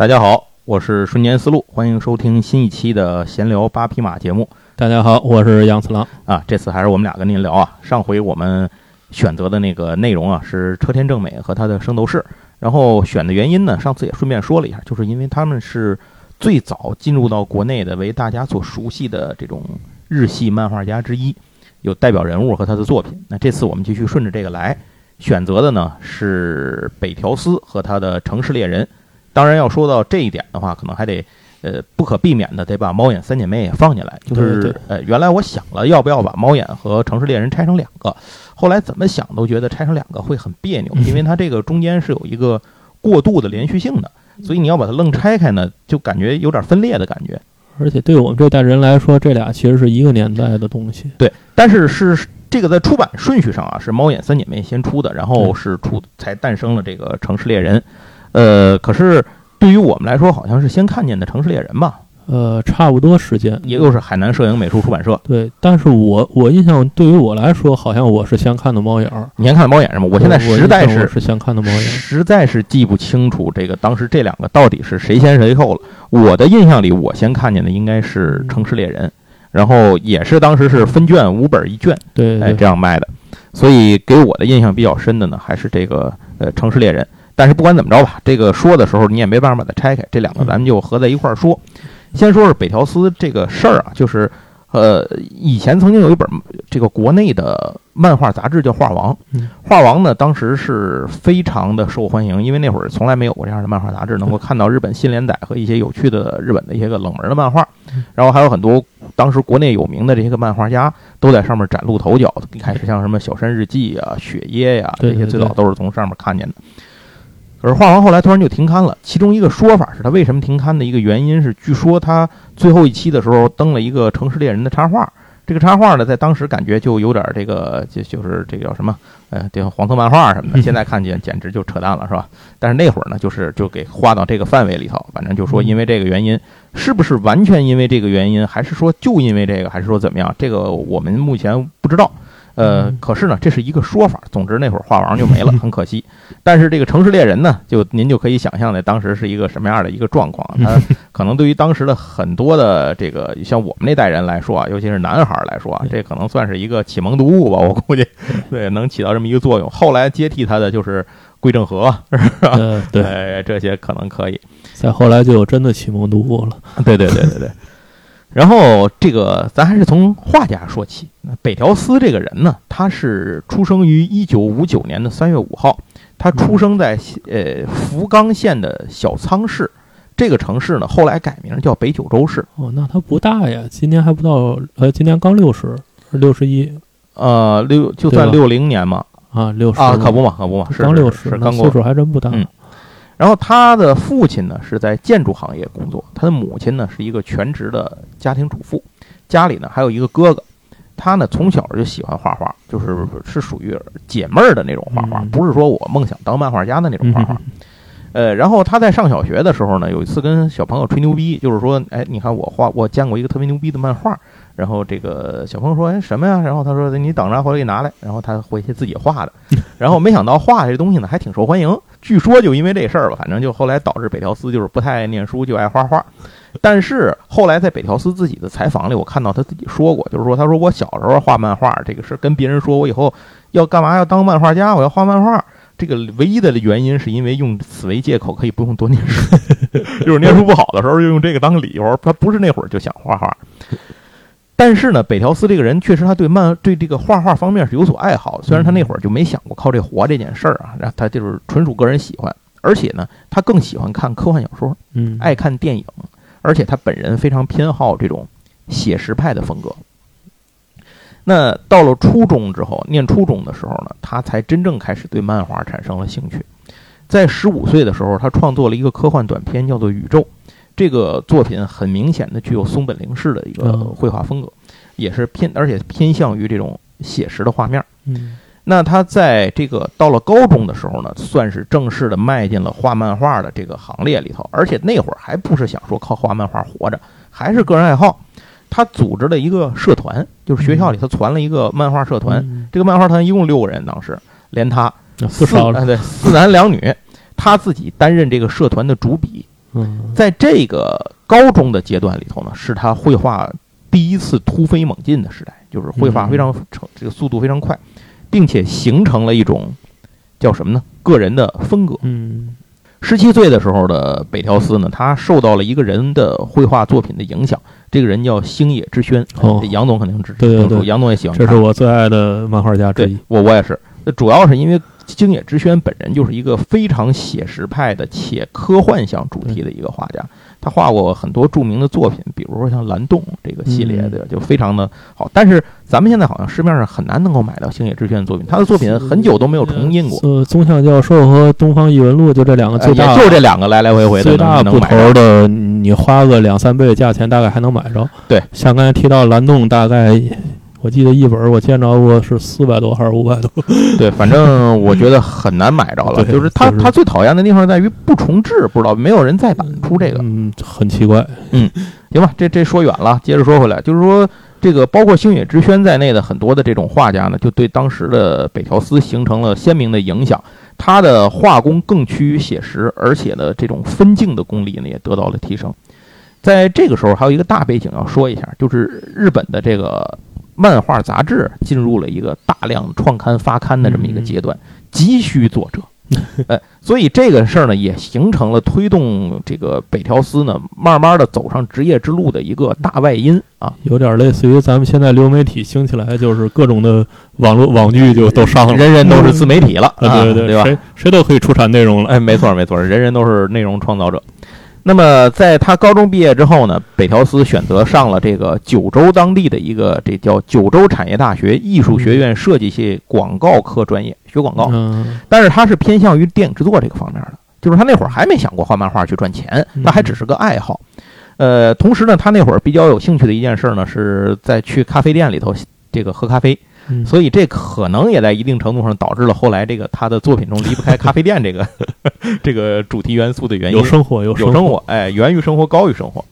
大家好，我是瞬间思路，欢迎收听新一期的闲聊八匹马节目。大家好，我是杨次郎啊。这次还是我们俩跟您聊啊。上回我们选择的那个内容啊是车田正美和他的圣斗士，然后选的原因呢，上次也顺便说了一下，就是因为他们是最早进入到国内的，为大家所熟悉的这种日系漫画家之一，有代表人物和他的作品。那这次我们继续顺着这个来，选择的呢是北条司和他的城市猎人。当然，要说到这一点的话，可能还得，呃，不可避免的得把猫眼三姐妹也放进来。就是，呃，原来我想了要不要把猫眼和城市猎人拆成两个，后来怎么想都觉得拆成两个会很别扭，因为它这个中间是有一个过渡的连续性的，所以你要把它愣拆开呢，就感觉有点分裂的感觉。而且对我们这代人来说，这俩其实是一个年代的东西。对，但是是这个在出版顺序上啊，是猫眼三姐妹先出的，然后是出才诞生了这个城市猎人。呃，可是对于我们来说，好像是先看见的《城市猎人》吧？呃，差不多时间，也就是海南摄影美术出版社。对，但是我我印象，对于我来说，好像我是先看的《猫眼》。你先看的《猫眼》是吗？我现在实在是是先看的《猫眼》，实在是记不清楚这个当时这两个到底是谁先谁后了。我的印象里，我先看见的应该是《城市猎人》，然后也是当时是分卷五本一卷，对，哎这样卖的。所以给我的印象比较深的呢，还是这个呃《城市猎人》。但是不管怎么着吧，这个说的时候你也没办法把它拆开，这两个咱们就合在一块儿说。先说是北条司这个事儿啊，就是呃，以前曾经有一本这个国内的漫画杂志叫《画王》，《画王》呢当时是非常的受欢迎，因为那会儿从来没有过这样的漫画杂志，能够看到日本新连载和一些有趣的日本的一些个冷门的漫画，然后还有很多当时国内有名的这些个漫画家都在上面崭露头角。一开始像什么小山日记啊、雪耶呀这些，最早都是从上面看见的。可是画完后来突然就停刊了，其中一个说法是他为什么停刊的一个原因是，据说他最后一期的时候登了一个城市猎人的插画，这个插画呢，在当时感觉就有点这个，就就是这个叫什么，呃，这个黄色漫画什么的，现在看见简直就扯淡了，是吧？但是那会儿呢，就是就给画到这个范围里头，反正就说因为这个原因，是不是完全因为这个原因，还是说就因为这个，还是说怎么样？这个我们目前不知道。呃，可是呢，这是一个说法。总之那会儿画王就没了，很可惜。但是这个城市猎人呢，就您就可以想象的，当时是一个什么样的一个状况。他可能对于当时的很多的这个像我们那代人来说啊，尤其是男孩来说啊，这可能算是一个启蒙读物吧。我估计，对，能起到这么一个作用。后来接替他的就是桂正和，是吧？对，这些可能可以。再后来就有真的启蒙读物了。对对对对对。然后这个咱还是从画家说起。那北条司这个人呢，他是出生于一九五九年的三月五号，他出生在呃福冈县的小仓市，这个城市呢后来改名叫北九州市。哦，那他不大呀，今年还不到，呃，今年刚六十，六十一，呃，六就算六零年嘛，啊，六十。啊，可不嘛，可不嘛，刚六十，刚过，岁数还真不大。然后他的父亲呢是在建筑行业工作，他的母亲呢是一个全职的家庭主妇，家里呢还有一个哥哥。他呢从小就喜欢画画，就是是属于解闷儿的那种画画，不是说我梦想当漫画家的那种画画。呃，然后他在上小学的时候呢，有一次跟小朋友吹牛逼，就是说，哎，你看我画，我见过一个特别牛逼的漫画。然后这个小朋友说：“哎，什么呀？”然后他说：“你等着，回来给你拿来。”然后他回去自己画的。然后没想到画这东西呢，还挺受欢迎。据说就因为这事儿吧，反正就后来导致北条司就是不太爱念书，就爱画画。但是后来在北条司自己的采访里，我看到他自己说过，就是说他说我小时候画漫画这个事儿，跟别人说我以后要干嘛要当漫画家，我要画漫画。这个唯一的原因是因为用此为借口，可以不用多念书，就是念书不好的时候就用这个当理由。他不是那会儿就想画画。但是呢，北条司这个人确实他对漫对这个画画方面是有所爱好。虽然他那会儿就没想过靠这活这件事儿啊，然后他就是纯属个人喜欢。而且呢，他更喜欢看科幻小说，嗯，爱看电影。而且他本人非常偏好这种写实派的风格。那到了初中之后，念初中的时候呢，他才真正开始对漫画产生了兴趣。在十五岁的时候，他创作了一个科幻短片，叫做《宇宙》。这个作品很明显的具有松本零式的一个绘画风格，也是偏而且偏向于这种写实的画面。嗯，那他在这个到了高中的时候呢，算是正式的迈进了画漫画的这个行列里头。而且那会儿还不是想说靠画漫画活着，还是个人爱好。他组织了一个社团，就是学校里头传了一个漫画社团。这个漫画团一共六个人，当时连他四少对四男两女，他自己担任这个社团的主笔。嗯，在这个高中的阶段里头呢，是他绘画第一次突飞猛进的时代，就是绘画非常成这个速度非常快，并且形成了一种叫什么呢？个人的风格。嗯十七岁的时候的北条司呢，他受到了一个人的绘画作品的影响，这个人叫星野之轩。哦这杨总肯定知对对对杨总也喜欢。这是我最爱的漫画家之对一。我我也是，那主要是因为星野之轩本人就是一个非常写实派的且科幻向主题的一个画家，他画过很多著名的作品，比如说像《蓝洞》这个系列的，就非常的好。但是咱们现在好像市面上很难能够买到星野之轩的作品，他的作品很久都没有重印过，呃，宗像教授和东方异闻录就这两个呃最大，也就这两个来来回回的最大不头的，你花个两三倍的价钱，大概还能买着。对，像刚才提到蓝洞，大概我记得一本我见着过是四百多还是五百多。对，反正我觉得很难买着了。就是他就是他最讨厌的地方在于不重置，不知道没有人再版出这个。嗯，很奇怪。嗯行吧，这这说远了，接着说回来，就是说这个包括星野之轩在内的很多的这种画家呢，就对当时的北条司形成了鲜明的影响。他的画工更趋于写实，而且呢，这种分镜的功力呢也得到了提升。在这个时候，还有一个大背景要说一下，就是日本的这个漫画杂志进入了一个大量创刊发刊的这么一个阶段，急需作者。哎，所以这个事儿呢，也形成了推动这个北条司呢，慢慢的走上职业之路的一个大外因啊。有点类似于咱们现在流媒体兴起来，就是各种的网络网剧就都上了，人人都是自媒体了，对对对吧？谁谁都可以出产内容了。哎，没错没错，人人都是内容创造者。那么在他高中毕业之后呢，北条司选择上了这个九州当地的一个这叫九州产业大学艺术学院设计系广告科专业，学广告。嗯但是他是偏向于电影制作这个方面的，就是他那会儿还没想过画漫画去赚钱，那还只是个爱好。呃，同时呢，他那会儿比较有兴趣的一件事呢，是在去咖啡店里头这个喝咖啡，嗯所以这可能也在一定程度上导致了后来这个他的作品中离不开咖啡店这个 这个主题元素的原因。有生活有有生活，哎，源于生活，高于生活。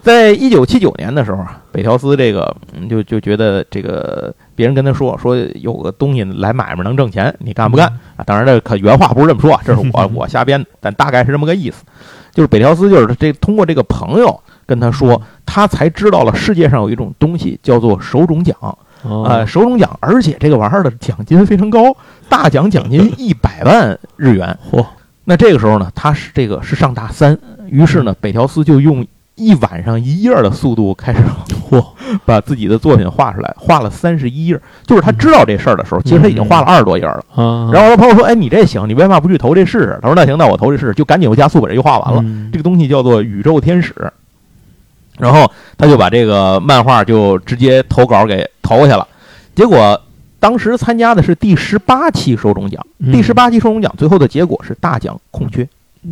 在一九七九年的时候啊，北条司这个嗯就就觉得这个别人跟他说说有个东西来买卖能挣钱，你干不干啊？当然这可原话不是这么说啊，这是我 我瞎编的，但大概是这么个意思。就是北条司就是这通过这个朋友跟他说，他才知道了世界上有一种东西叫做手冢奖啊、哦手冢奖，而且这个玩意儿的奖金非常高，大奖奖金一百万日元。嚯，那这个时候呢，他是这个是上大三，于是呢，北条司就用一晚上一页的速度开始嚯，把自己的作品画出来，画了三十一页。就是他知道这事儿的时候，其实他已经画了二十多页了。啊，然后他朋友说：“哎，你这行，你为嘛不去投这试试？”他说：“那行，那我投这试试，就赶紧又加速把这个画完了。嗯这个东西叫做宇宙天使。然后他就把这个漫画就直接投稿给投下了，结果当时参加的是第十八期手冢奖，嗯第十八期手冢奖最后的结果是大奖空缺，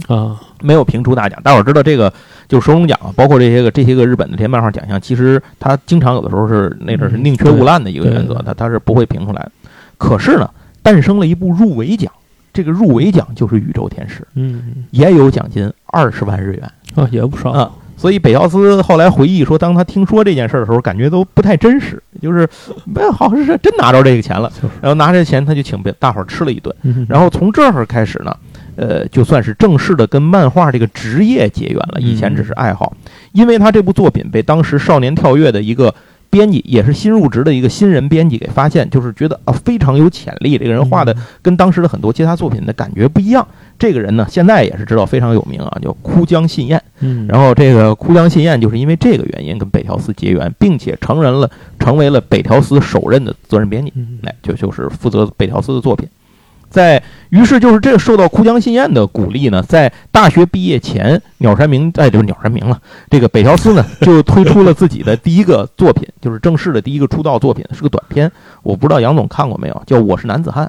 啊，没有评出大奖。大伙儿知道这个就是手冢奖啊，包括这些个这些个日本的这些漫画奖项，其实它经常有的时候是那阵是宁缺毋滥的一个原则对，它它是不会评出来的。可是呢，诞生了一部入围奖，这个入围奖就是宇宙天使，嗯也有奖金二十万日元。啊，也不少啊所以北奥斯后来回忆说，当他听说这件事的时候，感觉都不太真实，就是好像是真拿着这个钱了，然后拿着钱他就请大伙儿吃了一顿，嗯然后从这儿开始呢，呃，就算是正式的跟漫画这个职业结缘了，以前只是爱好，因为他这部作品被当时少年跳跃的一个。编辑也是新入职的一个新人编辑给发现，就是觉得啊非常有潜力，这个人画的跟当时的很多其他作品的感觉不一样。这个人呢，现在也是知道非常有名啊，叫枯江信彦。嗯，然后这个枯江信彦就是因为这个原因跟北条司结缘，并且成人了成为了北条司首任的责任编辑，嗯哎，就就是负责北条司的作品。在于是就是这个受到枯江信彦的鼓励呢，在大学毕业前，鸟山明哎就是鸟山明了，这个北条司呢就推出了自己的第一个作品，就是正式的第一个出道作品，是个短片，我不知道杨总看过没有，叫《我是男子汉》。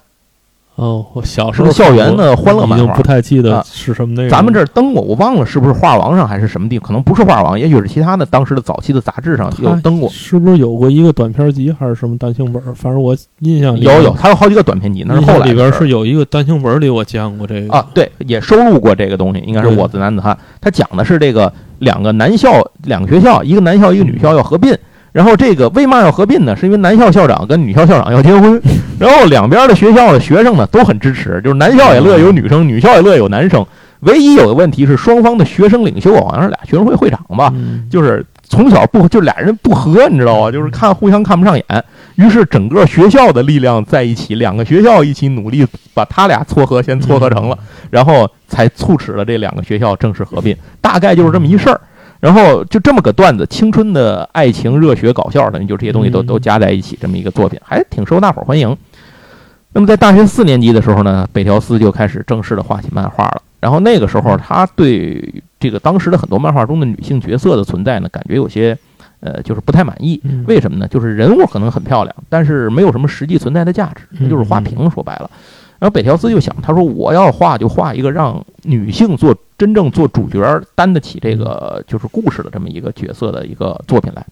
哦，我小时候校园的欢乐漫画已经不太记得啊是什么内容。咱们这儿登过，我忘了是不是画王上还是什么地，可能不是画王，也许是其他的当时的早期的杂志上有登过。是不是有过一个短片集还是什么单行本？反正我印象里有有，它有好几个短篇集，那是后来里边儿是有一个单行本里我见过这个啊，对，也收录过这个东西，应该是我的男子汉。他讲的是这个两个男校，两个学校，一个男校一个女校要合并。然后这个为嘛要合并呢？是因为男校校长跟女校校长要结婚，然后两边的学校的学生呢都很支持，就是男校也乐意有女生，女校也乐意有男生。唯一有个问题是双方的学生领袖好像是俩学生会会长吧，嗯就是从小不就俩人不和，你知道吗？就是看互相看不上眼，于是整个学校的力量在一起，两个学校一起努力把他俩撮合先撮合成了，然后才促使了这两个学校正式合并，大概就是这么一事儿。然后就这么个段子，青春的爱情、热血、搞笑，等于就这些东西都嗯都加在一起，这么一个作品，还挺受大伙儿欢迎。那么在大学四年级的时候呢，北条司就开始正式的画起漫画了。然后那个时候，他对这个当时的很多漫画中的女性角色的存在呢，感觉有些呃，就是不太满意。嗯为什么呢？就是人物可能很漂亮，但是没有什么实际存在的价值，那就是画屏。说白了，然后北条司就想，他说我要画就画一个让女性做真正做主角、担得起这个就是故事的这么一个角色的一个作品来。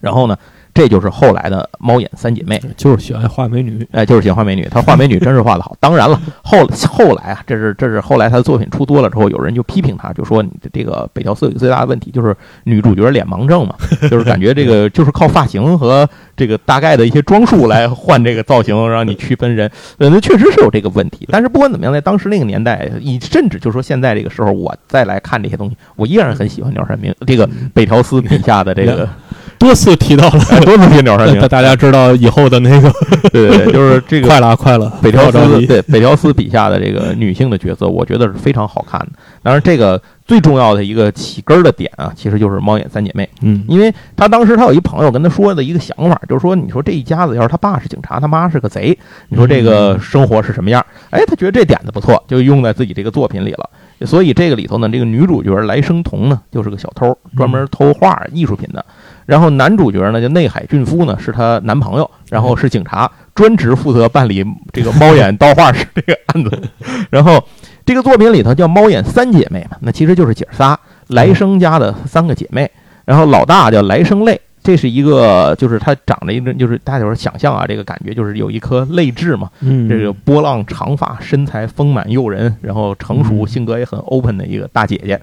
然后呢，这就是后来的猫眼三姐妹。就是喜欢画美女，哎，就是喜欢画美女，她画美女真是画得好。当然了，后后来啊，这是这是后来她的作品出多了之后，有人就批评她，就说你的这个北条司有最大的问题，就是女主角脸盲症嘛，就是感觉这个就是靠发型和这个大概的一些装束来换这个造型，让你区分人。呃，那确实是有这个问题。但是不管怎么样，在当时那个年代，以甚至就说现在这个时候，我再来看这些东西，我依然很喜欢鸟山明这个北条司笔下的这个，多次提到了，哎多次提鸟山明大，家知道以后的那个 对对对，就是这个 快了快了，北条司对北条司笔下的这个女性的角色，我觉得是非常好看的。当然，这个最重要的一个起根儿的点啊，其实就是猫眼三姐妹，嗯因为他当时他有一朋友跟他说的一个想法，就是说，你说这一家子要是他爸是警察，他妈是个贼，你说这个生活是什么样？哎，他觉得这点子不错，就用在自己这个作品里了。所以这个里头呢，这个女主角来生童呢，就是个小偷，专门偷画艺术品的。然后男主角呢，叫内海俊夫呢，是她男朋友，然后是警察，专职负责办理这个猫眼刀画师这个案子。然后这个作品里头叫猫眼三姐妹嘛，那其实就是姐仨，来生家的三个姐妹。然后老大叫来生泪，这是一个就是她长了一个，就是大家伙儿想象啊，这个感觉就是有一颗泪痣嘛，嗯，这个波浪长发，身材丰满诱人，然后成熟，嗯性格也很 open 的一个大姐姐。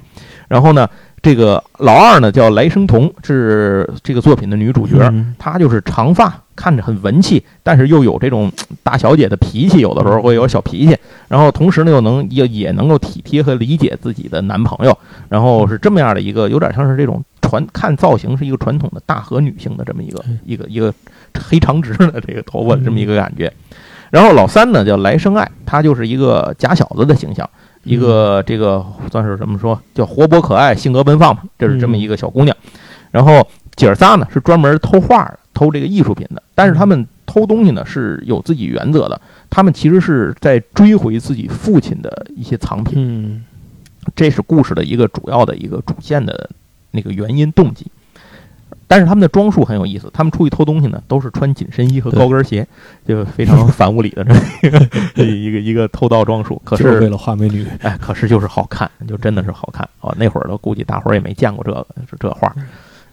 然后呢，这个老二呢叫来生童，是这个作品的女主角。嗯她就是长发，看着很文气，但是又有这种大小姐的脾气，有的时候会有小脾气。然后同时呢，又能也也能够体贴和理解自己的男朋友。然后是这么样的一个，有点像是这种传看造型是一个传统的大和女性的这么一个嗯一个一个黑长直的这个头发的这么一个感觉。然后老三呢叫来生爱，她就是一个假小子的形象，一个这个算是怎么说，叫活泼可爱、性格奔放嘛，这是这么一个小姑娘。然后姐儿仨呢是专门偷画的，偷这个艺术品的，但是他们偷东西呢是有自己原则的，他们其实是在追回自己父亲的一些藏品，嗯这是故事的一个主要的一个主线的那个原因动机。但是他们的装束很有意思，他们出去偷东西呢，都是穿紧身衣和高跟鞋，就非常反物理的这么一个 一个一个偷盗装束。可是为，了画美女，哎，可是就是好看，就真的是好看哦。那会儿都估计大伙儿也没见过这个这这画。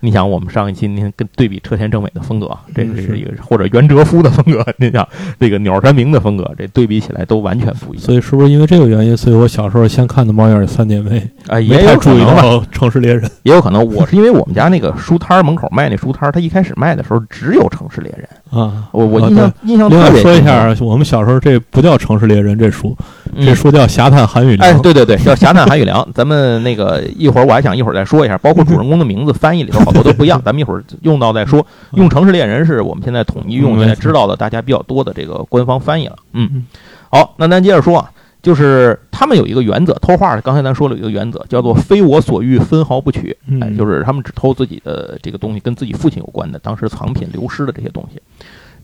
你想，我们上一期您跟对比车田正美的风格，这嗯是一个或者袁哲夫的风格，你想这个鸟山明的风格，这对比起来都完全不一样。所以是不是因为这个原因，所以我小时候先看的《猫眼三姐妹啊，》，也太注意。到《城市猎人》也有可能，我是因为我们家那个书摊儿门口卖那书摊儿，他一开始卖的时候只有《城市猎人》，啊。我我啊印象印象特别清楚说一下，我们小时候这不叫《城市猎人》这书，嗯这书叫《侠探韩宇哎，良》。对对对，叫《侠探韩宇良》。咱们那个一会儿我还想一会儿再说一下，包括主人公的名字翻译里头好多都不一样，咱们一会儿用到再说。用《城市猎人》是我们现在统一用，嗯现在知道的大家比较多的这个官方翻译了。嗯嗯，好，那咱接着说啊，就是他们有一个原则，偷画，刚才咱说了有一个原则，叫做非我所欲，分毫不取。嗯哎，就是他们只偷自己的这个东西，跟自己父亲有关的，当时藏品流失的这些东西。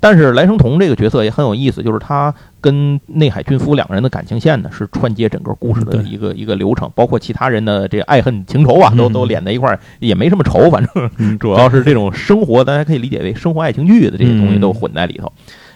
但是来生童这个角色也很有意思，就是他跟内海俊夫两个人的感情线呢，是串接整个故事的一个一个流程，包括其他人的这个爱恨情仇啊，都嗯都连在一块儿，也没什么仇，反正嗯主要是这种生活，大家可以理解为生活爱情剧的这些东西都混在里头。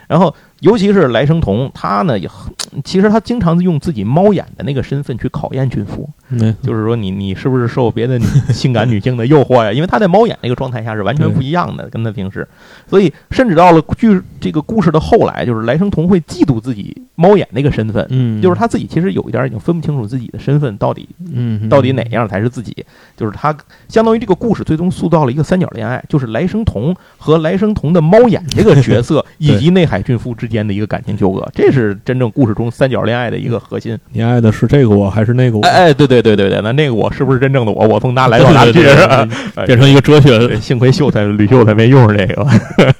然后，尤其是来生童，他呢也很，其实他经常用自己猫眼的那个身份去考验俊夫，没就是说你你是不是受别的女性感女性的诱惑呀？因为他在猫眼那个状态下是完全不一样的，跟他平时，所以甚至到了剧这个故事的后来，就是来生童会嫉妒自己猫眼那个身份，嗯，就是他自己其实有一点已经分不清楚自己的身份到底嗯，到底哪样才是自己，就是他相当于这个故事最终塑造了一个三角恋爱，就是来生童和来生童的猫眼这个角色 以及内海俊夫之之间的一个感情纠葛，这是真正故事中三角恋爱的一个核心。你爱的是这个我还是那个我？哎哎，对对对对对，那那个我是不是真正的我？我从哪来到哪去？对对对是吧对变成一个哲学幸亏秀才吕秀才没用上这个。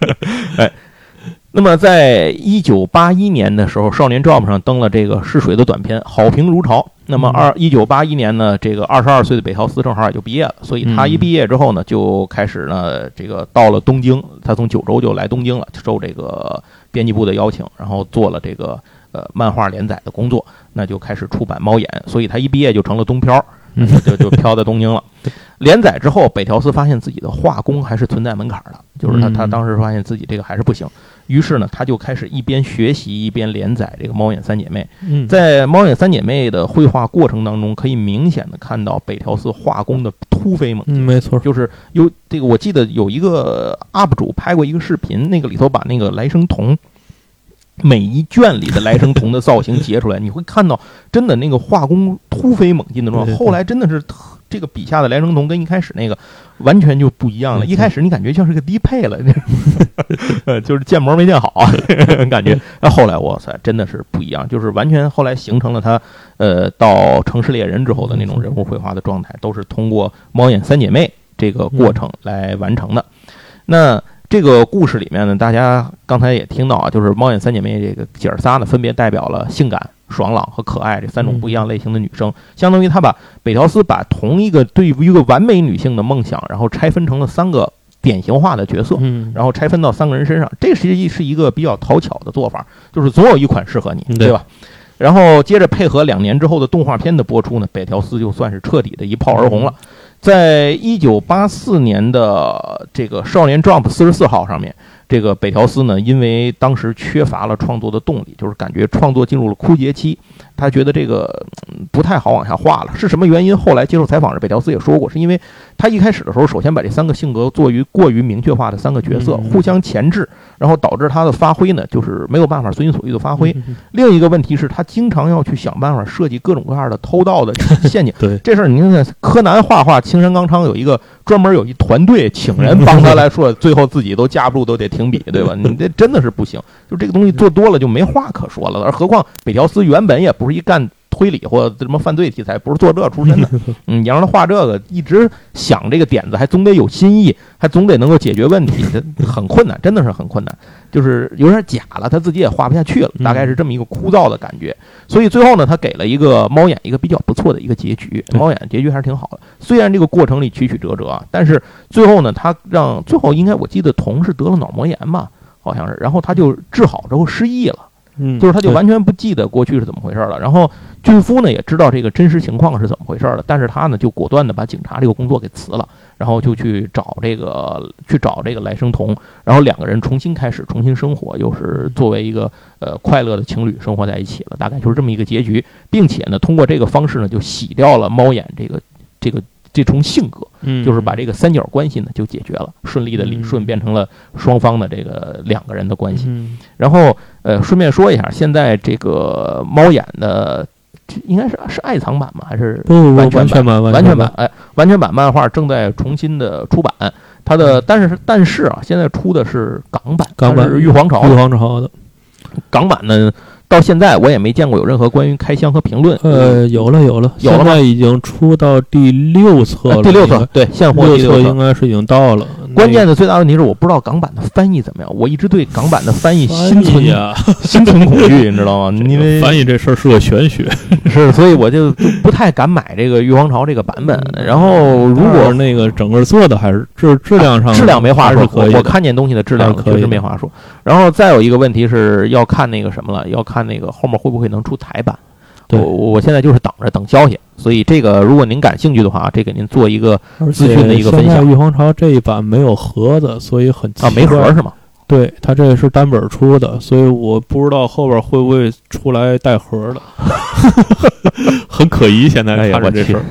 哎，那么在一九八一年的时候，《少年 Jump》上登了这个试水的短片，好评如潮。那么二一九八一年呢，这个二十二岁的北条司正好也就毕业了，所以他一毕业之后呢，就开始呢，这个到了东京，他从九州就来东京了，受这个编辑部的邀请，然后做了这个呃漫画连载的工作，那就开始出版《猫眼》，所以他一毕业就成了东漂。嗯就就飘在东京了。连载之后，北条司发现自己的画工还是存在门槛的，就是他嗯他当时发现自己这个还是不行，于是呢，他就开始一边学习一边连载这个《猫眼三姐妹》。嗯，在《猫眼三姐妹》的绘画过程当中，可以明显的看到北条司画工的突飞猛进。嗯，没错，就是有这个，我记得有一个 UP 主拍过一个视频，那个里头把那个来生童每一卷里的来生童的造型截出来，你会看到真的那个画工突飞猛进的状态。后来真的是特这个笔下的来生童跟一开始那个完全就不一样了。一开始你感觉像是个低配了，呃，就是建模没建好，感觉。那后来哇塞，真的是不一样，就是完全后来形成了他呃到城市猎人之后的那种人物绘画的状态，都是通过猫眼三姐妹这个过程来完成的。那这个故事里面呢，大家刚才也听到啊，就是猫眼三姐妹这个姐儿仨呢，分别代表了性感、爽朗和可爱这三种不一样类型的女生，相当于他把北条司把同一个对于一个完美女性的梦想，然后拆分成了三个典型化的角色。嗯，然后拆分到三个人身上，这实际是一个比较讨巧的做法，就是总有一款适合你，对吧？然后接着配合两年之后的动画片的播出呢，北条司就算是彻底的一炮而红了。在一九八四年的这个《少年 Jump》四十四号上面，这个北条司呢，因为当时缺乏了创作的动力，就是感觉创作进入了枯竭期，他觉得这个嗯不太好往下画了。是什么原因？后来接受采访时，北条司也说过，是因为他一开始的时候，首先把这三个性格做于过于明确化的三个角色嗯互相钳制，然后导致他的发挥呢，就是没有办法随心所欲的发挥。另一个问题是，他经常要去想办法设计各种各样的偷盗的陷阱。对，这事儿，您看柯南画画，青山刚昌有一个专门有一团队，请人帮他来说，最后自己都架不住，都得停笔，对吧？你这真的是不行，就这个东西做多了就没话可说了。而何况北条司原本也不是一干推理或什么犯罪题材，不是做这出身的。嗯，你让他画这个，一直想这个点子，还总得有新意，还总得能够解决问题，这 很困难，真的是很困难。就是有点假了，他自己也画不下去了，大概是这么一个枯燥的感觉。所以最后呢，他给了一个猫眼一个比较不错的一个结局，猫眼结局还是挺好的。虽然这个过程里曲曲折折啊，但是最后呢，他让最后应该我记得童是得了脑膜炎吧，好像是，然后他就治好之后失忆了。嗯，就是他就完全不记得过去是怎么回事了。然后俊夫呢也知道这个真实情况是怎么回事了，但是他呢就果断的把警察这个工作给辞了，然后就去找这个去找这个来生童，然后两个人重新开始重新生活，又是作为一个呃快乐的情侣生活在一起了，大概就是这么一个结局，并且呢通过这个方式呢就洗掉了猫眼这个这个。这重性格嗯，就是把这个三角关系呢就解决了，顺利的理嗯顺变成了双方的这个两个人的关系。嗯，然后呃，顺便说一下，现在这个猫眼的应该是是爱藏版吗？还是完全完全版，完全全版？哎，完全版漫画正在重新的出版。它的但是但是啊，现在出的是港版，港版是玉皇朝玉。皇朝的，港版呢，到现在我也没见过有任何关于开箱和评论。呃，有了有了，有了现在已经出到第六册了，呃第六册，对，现货六第六册应。该是已经到了。关键的最大问题是，我不知道港版的翻译怎么样。我一直对港版的翻译心存 心存恐惧，你知道吗？因为翻译这事儿是个玄学。是，所以我就 就不太敢买这个玉皇朝这个版本。然后如果那个整个做的还是质质量上质量没话说我我看见东西的质量确实没话说。然后再有一个问题是要看那个什么了，要看那个后面会不会能出台版。对我我现在就是等着等消息，所以这个如果您感兴趣的话，这给您做一个而资讯的一个分享玉皇朝这一版没有盒子，所以很奇啊没盒是吗？对，它这个是单本出的，所以我不知道后边会不会出来带盒的，很可疑。现在看着这事儿，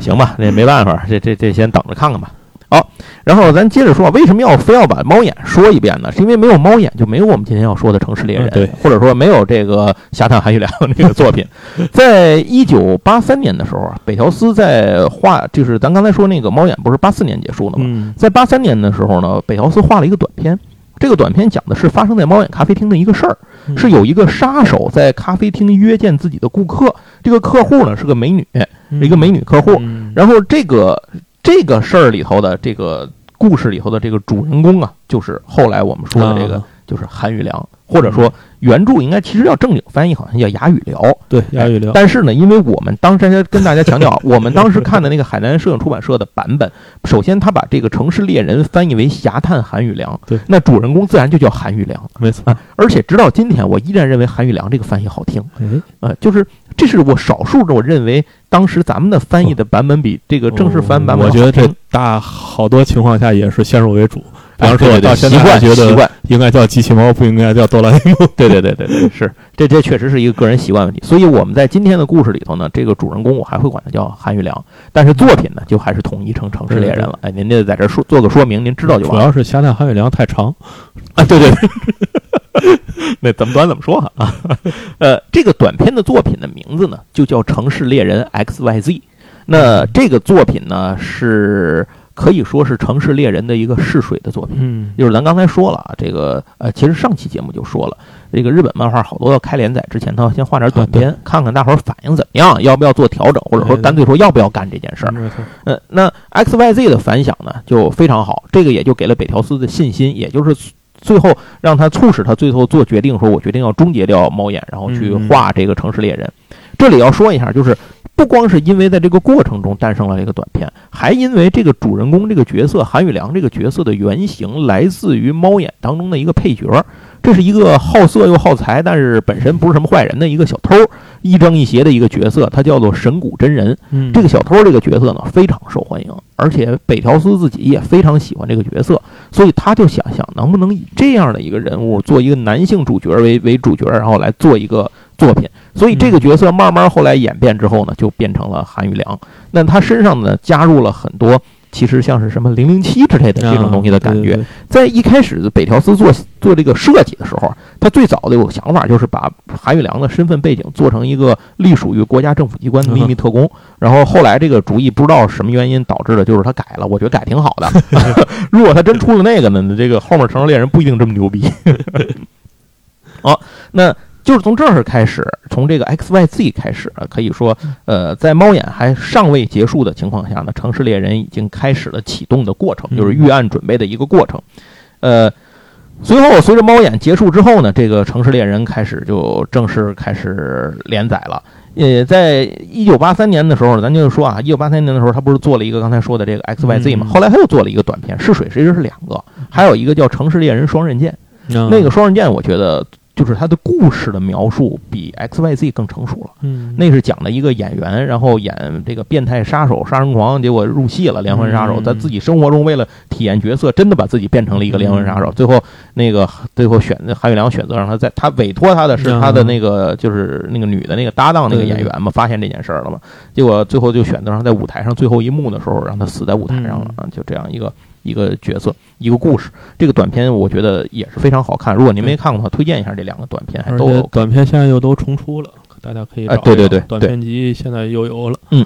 行吧，那没办法，这这这先等着看看吧。好，然后咱接着说，为什么要非要把猫眼说一遍呢？是因为没有猫眼，就没有我们今天要说的《城市猎人》或者说没有这个《侠探韩玉良》这个作品。在一九八三年的时候啊，北条司在画，就是咱刚才说那个猫眼，不是八四年结束的吗？嗯在八三年的时候呢，北条司画了一个短片。这个短片讲的是发生在猫眼咖啡厅的一个事儿，嗯是有一个杀手在咖啡厅约见自己的顾客，这个客户呢是个美女，一个美女客户。嗯然后这个这个事儿里头的这个故事里头的这个主人公啊，就是后来我们说的这个就是韩语良，或者说原著应该其实要正经翻译好像叫哑语聊。对哑语聊，但是呢，因为我们当时跟大家强调，我们当时看的那个海南摄影出版社的版本，首先他把这个城市猎人翻译为侠探韩语良，对那主人公自然就叫韩语良。没错。而且直到今天，我依然认为韩语良这个翻译好听。哎，呃，就是这是我少数的，我认为当时咱们的翻译的版本比这个正式翻版本我觉得这大好多情况下也是先入为主。比方说，我到现在觉得习惯，应该叫机器猫，不应该叫哆啦 A 梦。对对对对对，是这这确实是一个个人习惯问题。所以我们在今天的故事里头呢，这个主人公我还会管他叫韩玉良，但是作品呢就还是统一成城市猎人了。哎，您这在这说做个说明，您知道就完了。主要是虾蛋韩语良太长。啊，对对对，那怎么短怎么说哈啊。呃，这个短片的作品的名字呢，就叫《城市猎人 X Y Z》。那这个作品呢，是可以说是《城市猎人》的一个试水的作品。嗯就是咱刚才说了啊，这个呃，其实上期节目就说了，这个日本漫画好多要开连载之前，他要先画点短片，看看大伙儿反应怎么样，要不要做调整，或者说干脆说要不要干这件事儿。没错。呃，那 X Y Z 的反响呢就非常好，这个也就给了北条司的信心，也就是最后让他促使他最后做决定，说我决定要终结掉猫眼，然后去嗯画这个城市猎人。这里要说一下，就是不光是因为在这个过程中诞生了这个短片，还因为这个主人公这个角色韩宇良这个角色的原型来自于猫眼当中的一个配角。这是一个好色又好财，但是本身不是什么坏人的一个小偷，亦正亦邪的一个角色，他叫做神谷真人。嗯，这个小偷这个角色呢非常受欢迎，而且北条司自己也非常喜欢这个角色，所以他就想想能不能以这样的一个人物做一个男性主角为为主角，然后来做一个作品。所以这个角色慢慢后来演变之后呢，就变成了韩玉良。那他身上呢加入了很多。其实像是什么零零七之类的这种东西的感觉，啊在一开始北条司做做这个设计的时候，他最早的有想法就是把韩玉良的身份背景做成一个隶属于国家政府机关的秘密特工。然后后来这个主意不知道什么原因导致的，就是他改了。我觉得改挺好的。如果他真出了那个呢，这个后面城市猎人不一定这么牛逼。好，那。就是从这儿开始，从这个 X Y Z 开始啊，可以说，呃，在猫眼还尚未结束的情况下呢，城市猎人已经开始了启动的过程，就是预案准备的一个过程。呃，随后随着猫眼结束之后呢，这个城市猎人开始就正式开始连载了。呃，在一九八三年的时候，咱就说啊，一九八三年的时候，他不是做了一个刚才说的这个 X Y Z 嘛？嗯后来他又做了一个短片，试水其实是两个，还有一个叫《城市猎人双刃剑》。啊那个双刃剑，我觉得。就是他的故事的描述比 X Y Z 更成熟了。嗯，那是讲的一个演员，然后演这个变态杀手、杀人狂，结果入戏了连环杀手。嗯在自己生活中为了体验角色，真的把自己变成了一个连环杀手。嗯最后那个最后选韩宇良选择让他在他委托他的是他的那个就是那个女的那个搭档那个演员嘛，发现这件事儿了嘛，结果最后就选择让他在舞台上最后一幕的时候让他死在舞台上了啊，就这样一个。一个角色，一个故事，这个短片我觉得也是非常好看。如果您没看过的话，推荐一下这两个短片，还都有。短片现在又都重出了，大家可以哎，对对对，短片集现在又有了。嗯，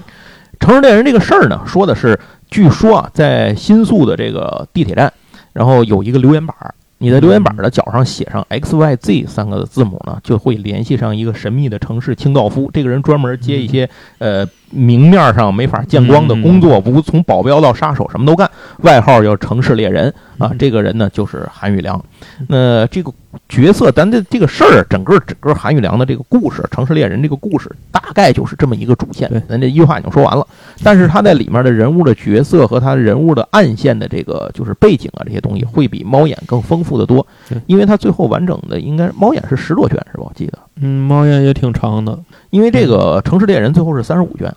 城市猎人这个事儿呢，说的是，据说啊，在新宿的这个地铁站，然后有一个留言板儿，你在留言板的角上写上 X Y Z 三个字母呢，就会联系上一个神秘的城市清道夫。这个人专门接一些呃明面上没法见光的工作，不从保镖到杀手什么都干，外号叫城市猎人啊。这个人呢就是韩宇良。那这个角色，咱的这个事儿，整个整个韩宇良的这个故事，城市猎人这个故事，大概就是这么一个主线。咱这一句话已经说完了。但是他在里面的人物的角色和他人物的暗线的这个就是背景啊这些东西，会比猫眼更丰富的多。因为他最后完整的应该猫眼是十多卷是吧？我记得。嗯，猫眼也挺长的。因为这个城市猎人最后是三十五卷。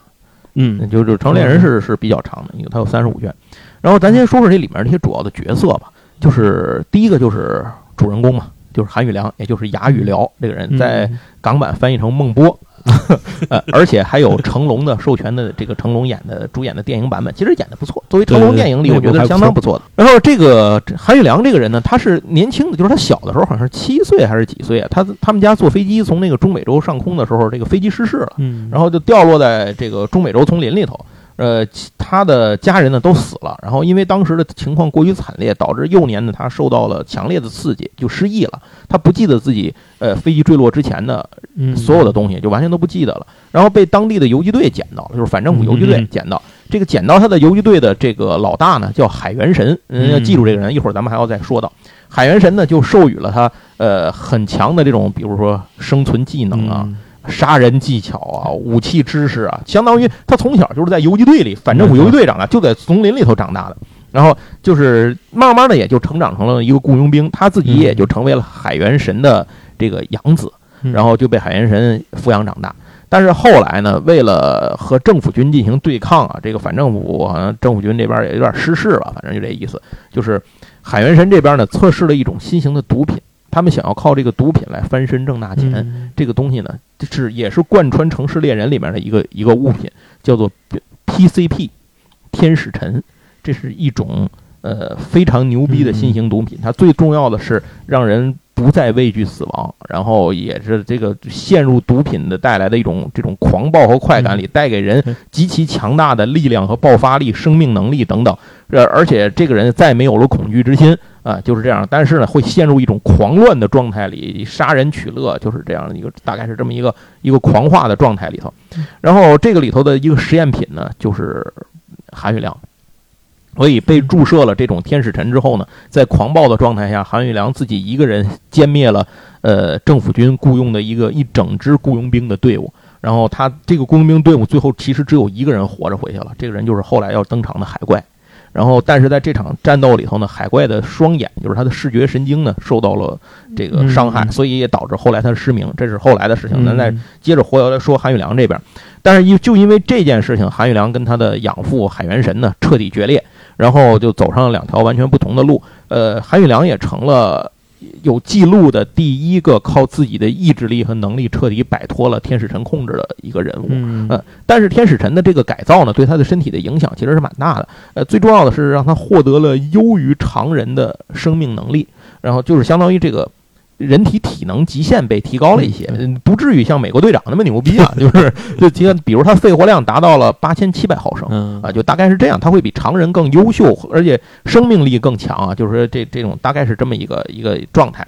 嗯，就就城市猎人是是比较长的，因为它有三十五卷。然后咱先说说这里面这些主要的角色吧。就是第一个就是主人公嘛，就是韩宇良，也就是哑语聊这个人，在港版翻译成孟波。呃，而且还有成龙的授权的这个成龙演的主演的电影版本，其实演的不错。作为成龙电影里，我觉得相当不错的。然后这个韩玉良这个人呢，他是年轻的，就是他小的时候好像是七岁还是几岁啊？他他们家坐飞机从那个中美洲上空的时候，这个飞机失事了，嗯，然后就掉落在这个中美洲丛林里头。呃，其他的家人呢都死了，然后因为当时的情况过于惨烈，导致幼年的他受到了强烈的刺激，就失忆了。他不记得自己呃飞机坠落之前的嗯所有的东西，就完全都不记得了。然后被当地的游击队捡到了，就是反政府游击队捡到。这个捡到他的游击队的这个老大呢，叫海元神，嗯，记住这个人，一会儿咱们还要再说到。海元神呢，就授予了他呃很强的这种，比如说生存技能啊、嗯杀人技巧啊、武器知识啊，相当于他从小就是在游击队里，反政府游击队长大，就在丛林里头长大的。然后就是慢慢的也就成长成了一个雇佣兵，他自己也就成为了海元神的这个养子，嗯然后就被海元神抚养长大。但是后来呢，为了和政府军进行对抗啊，这个反政府好像政府军这边也有点失势了，反正就这意思。就是海元神这边呢，测试了一种新型的毒品，他们想要靠这个毒品来翻身挣大钱。嗯这个东西呢，是也是贯穿《城市猎人》里面的一个一个物品，叫做 PCP 天使尘，这是一种呃非常牛逼的新型毒品。它最重要的是让人不再畏惧死亡，然后也是这个陷入毒品的带来的一种这种狂暴和快感里，带给人嗯 极其强大的力量和爆发力、生命能力等等。呃，而且这个人再没有了恐惧之心啊，就是这样。但是呢，会陷入一种狂乱的状态里，杀人取乐，就是这样的一个，大概是这么一个一个狂化的状态里头。然后这个里头的一个实验品呢，就是韩玉良。所以被注射了这种天使尘之后呢，在狂暴的状态下，韩玉良自己一个人歼灭了呃政府军雇佣的一个一整支雇佣兵的队伍。然后他这个雇佣兵队伍最后其实只有一个人活着回去了，这个人就是后来要登场的海怪。然后，但是在这场战斗里头呢，海怪的双眼，就是他的视觉神经呢，受到了这个伤害，嗯所以也导致后来他失明，这是后来的事情。咱再嗯接着回来说韩玉良这边，但是因就因为这件事情，韩玉良跟他的养父海元神呢彻底决裂，然后就走上了两条完全不同的路。呃，韩玉良也成了有记录的第一个靠自己的意志力和能力彻底摆脱了天使神控制的一个人物。嗯呃但是天使神的这个改造呢，对他的身体的影响其实是蛮大的。呃，最重要的是让他获得了优于常人的生命能力，然后就是相当于这个人体体能极限被提高了一些，嗯不至于像美国队长那么牛逼啊，就是就提个，比如他肺活量达到了八千七百毫升。嗯啊，就大概是这样，他会比常人更优秀，而且生命力更强啊，就是说这这种大概是这么一个一个状态。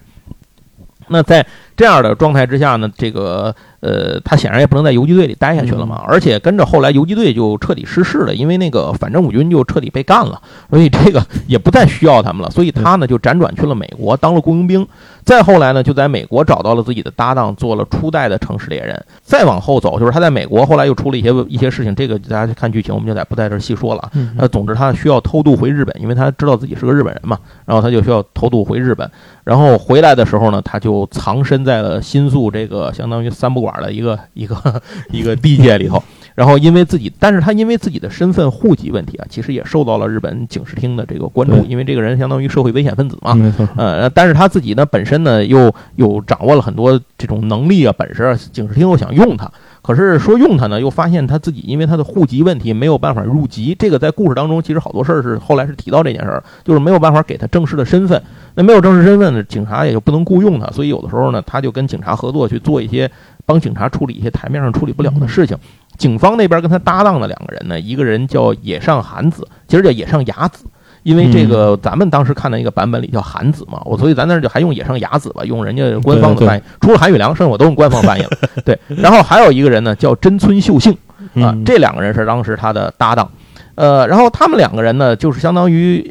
那在这样的状态之下呢，这个呃，他显然也不能在游击队里待下去了嘛，而且跟着后来游击队就彻底失势了，因为那个反政府军就彻底被干了，所以这个也不再需要他们了，所以他呢就辗转去了美国当了雇佣兵，再后来呢就在美国找到了自己的搭档，做了初代的城市猎人。再往后走，就是他在美国后来又出了一些一些事情，这个大家去看剧情我们就在不在这儿细说了啊。嗯呃，总之他需要偷渡回日本，因为他知道自己是个日本人嘛，然后他就需要偷渡回日本。然后回来的时候呢，他就藏身在了新宿这个相当于三不管的一个一个 一个地界里头。然后因为自己，但是他因为自己的身份户籍问题啊，其实也受到了日本警视厅的这个关注，因为这个人相当于社会危险分子嘛。没错，呃，但是他自己呢，本身呢又有掌握了很多这种能力啊、本事啊，警视厅又想用他，可是说用他呢，又发现他自己因为他的户籍问题没有办法入籍。这个在故事当中其实好多事儿是后来是提到这件事儿，就是没有办法给他正式的身份。那没有正式身份呢，警察也就不能雇佣他，所以有的时候呢，他就跟警察合作去做一些帮警察处理一些台面上处理不了的事情。警方那边跟他搭档的两个人呢，一个人叫野上寒子，其实叫野上雅子。因为这个，咱们当时看的一个版本里叫寒子嘛，我所以咱那儿就还用野上雅子吧，用人家官方的翻译，除了韩宇良，剩下我都用官方翻译了。对，然后还有一个人呢叫真村秀幸啊，嗯这两个人是当时他的搭档，呃，然后他们两个人呢，就是相当于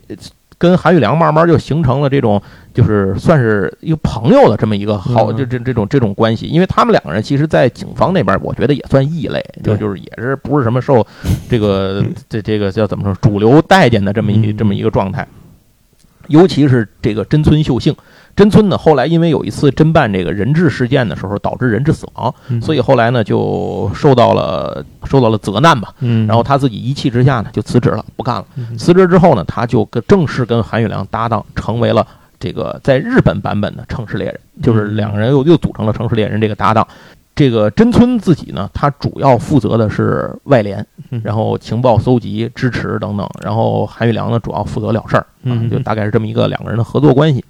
跟韩宇良慢慢就形成了这种，就是算是一个朋友的这么一个好，嗯就这这种这种关系，因为他们两个人其实，在警方那边，我觉得也算异类，就就是也是不是什么受这个这这个叫怎么说主流待见的这么一嗯。这么一个状态。尤其是这个真村秀幸，真村呢后来因为有一次侦办这个人质事件的时候，导致人质死亡，嗯所以后来呢就受到了受到了责难吧。嗯，然后他自己一气之下呢就辞职了，不干了。嗯辞职之后呢，他就跟正式跟韩宇良搭档，成为了这个在日本版本的城市猎人，就是两个人又又组成了城市猎人这个搭档。这个真村自己呢，他主要负责的是外联嗯，然后情报搜集、支持等等。然后韩宇良呢，主要负责了事儿，啊嗯，就大概是这么一个两个人的合作关系。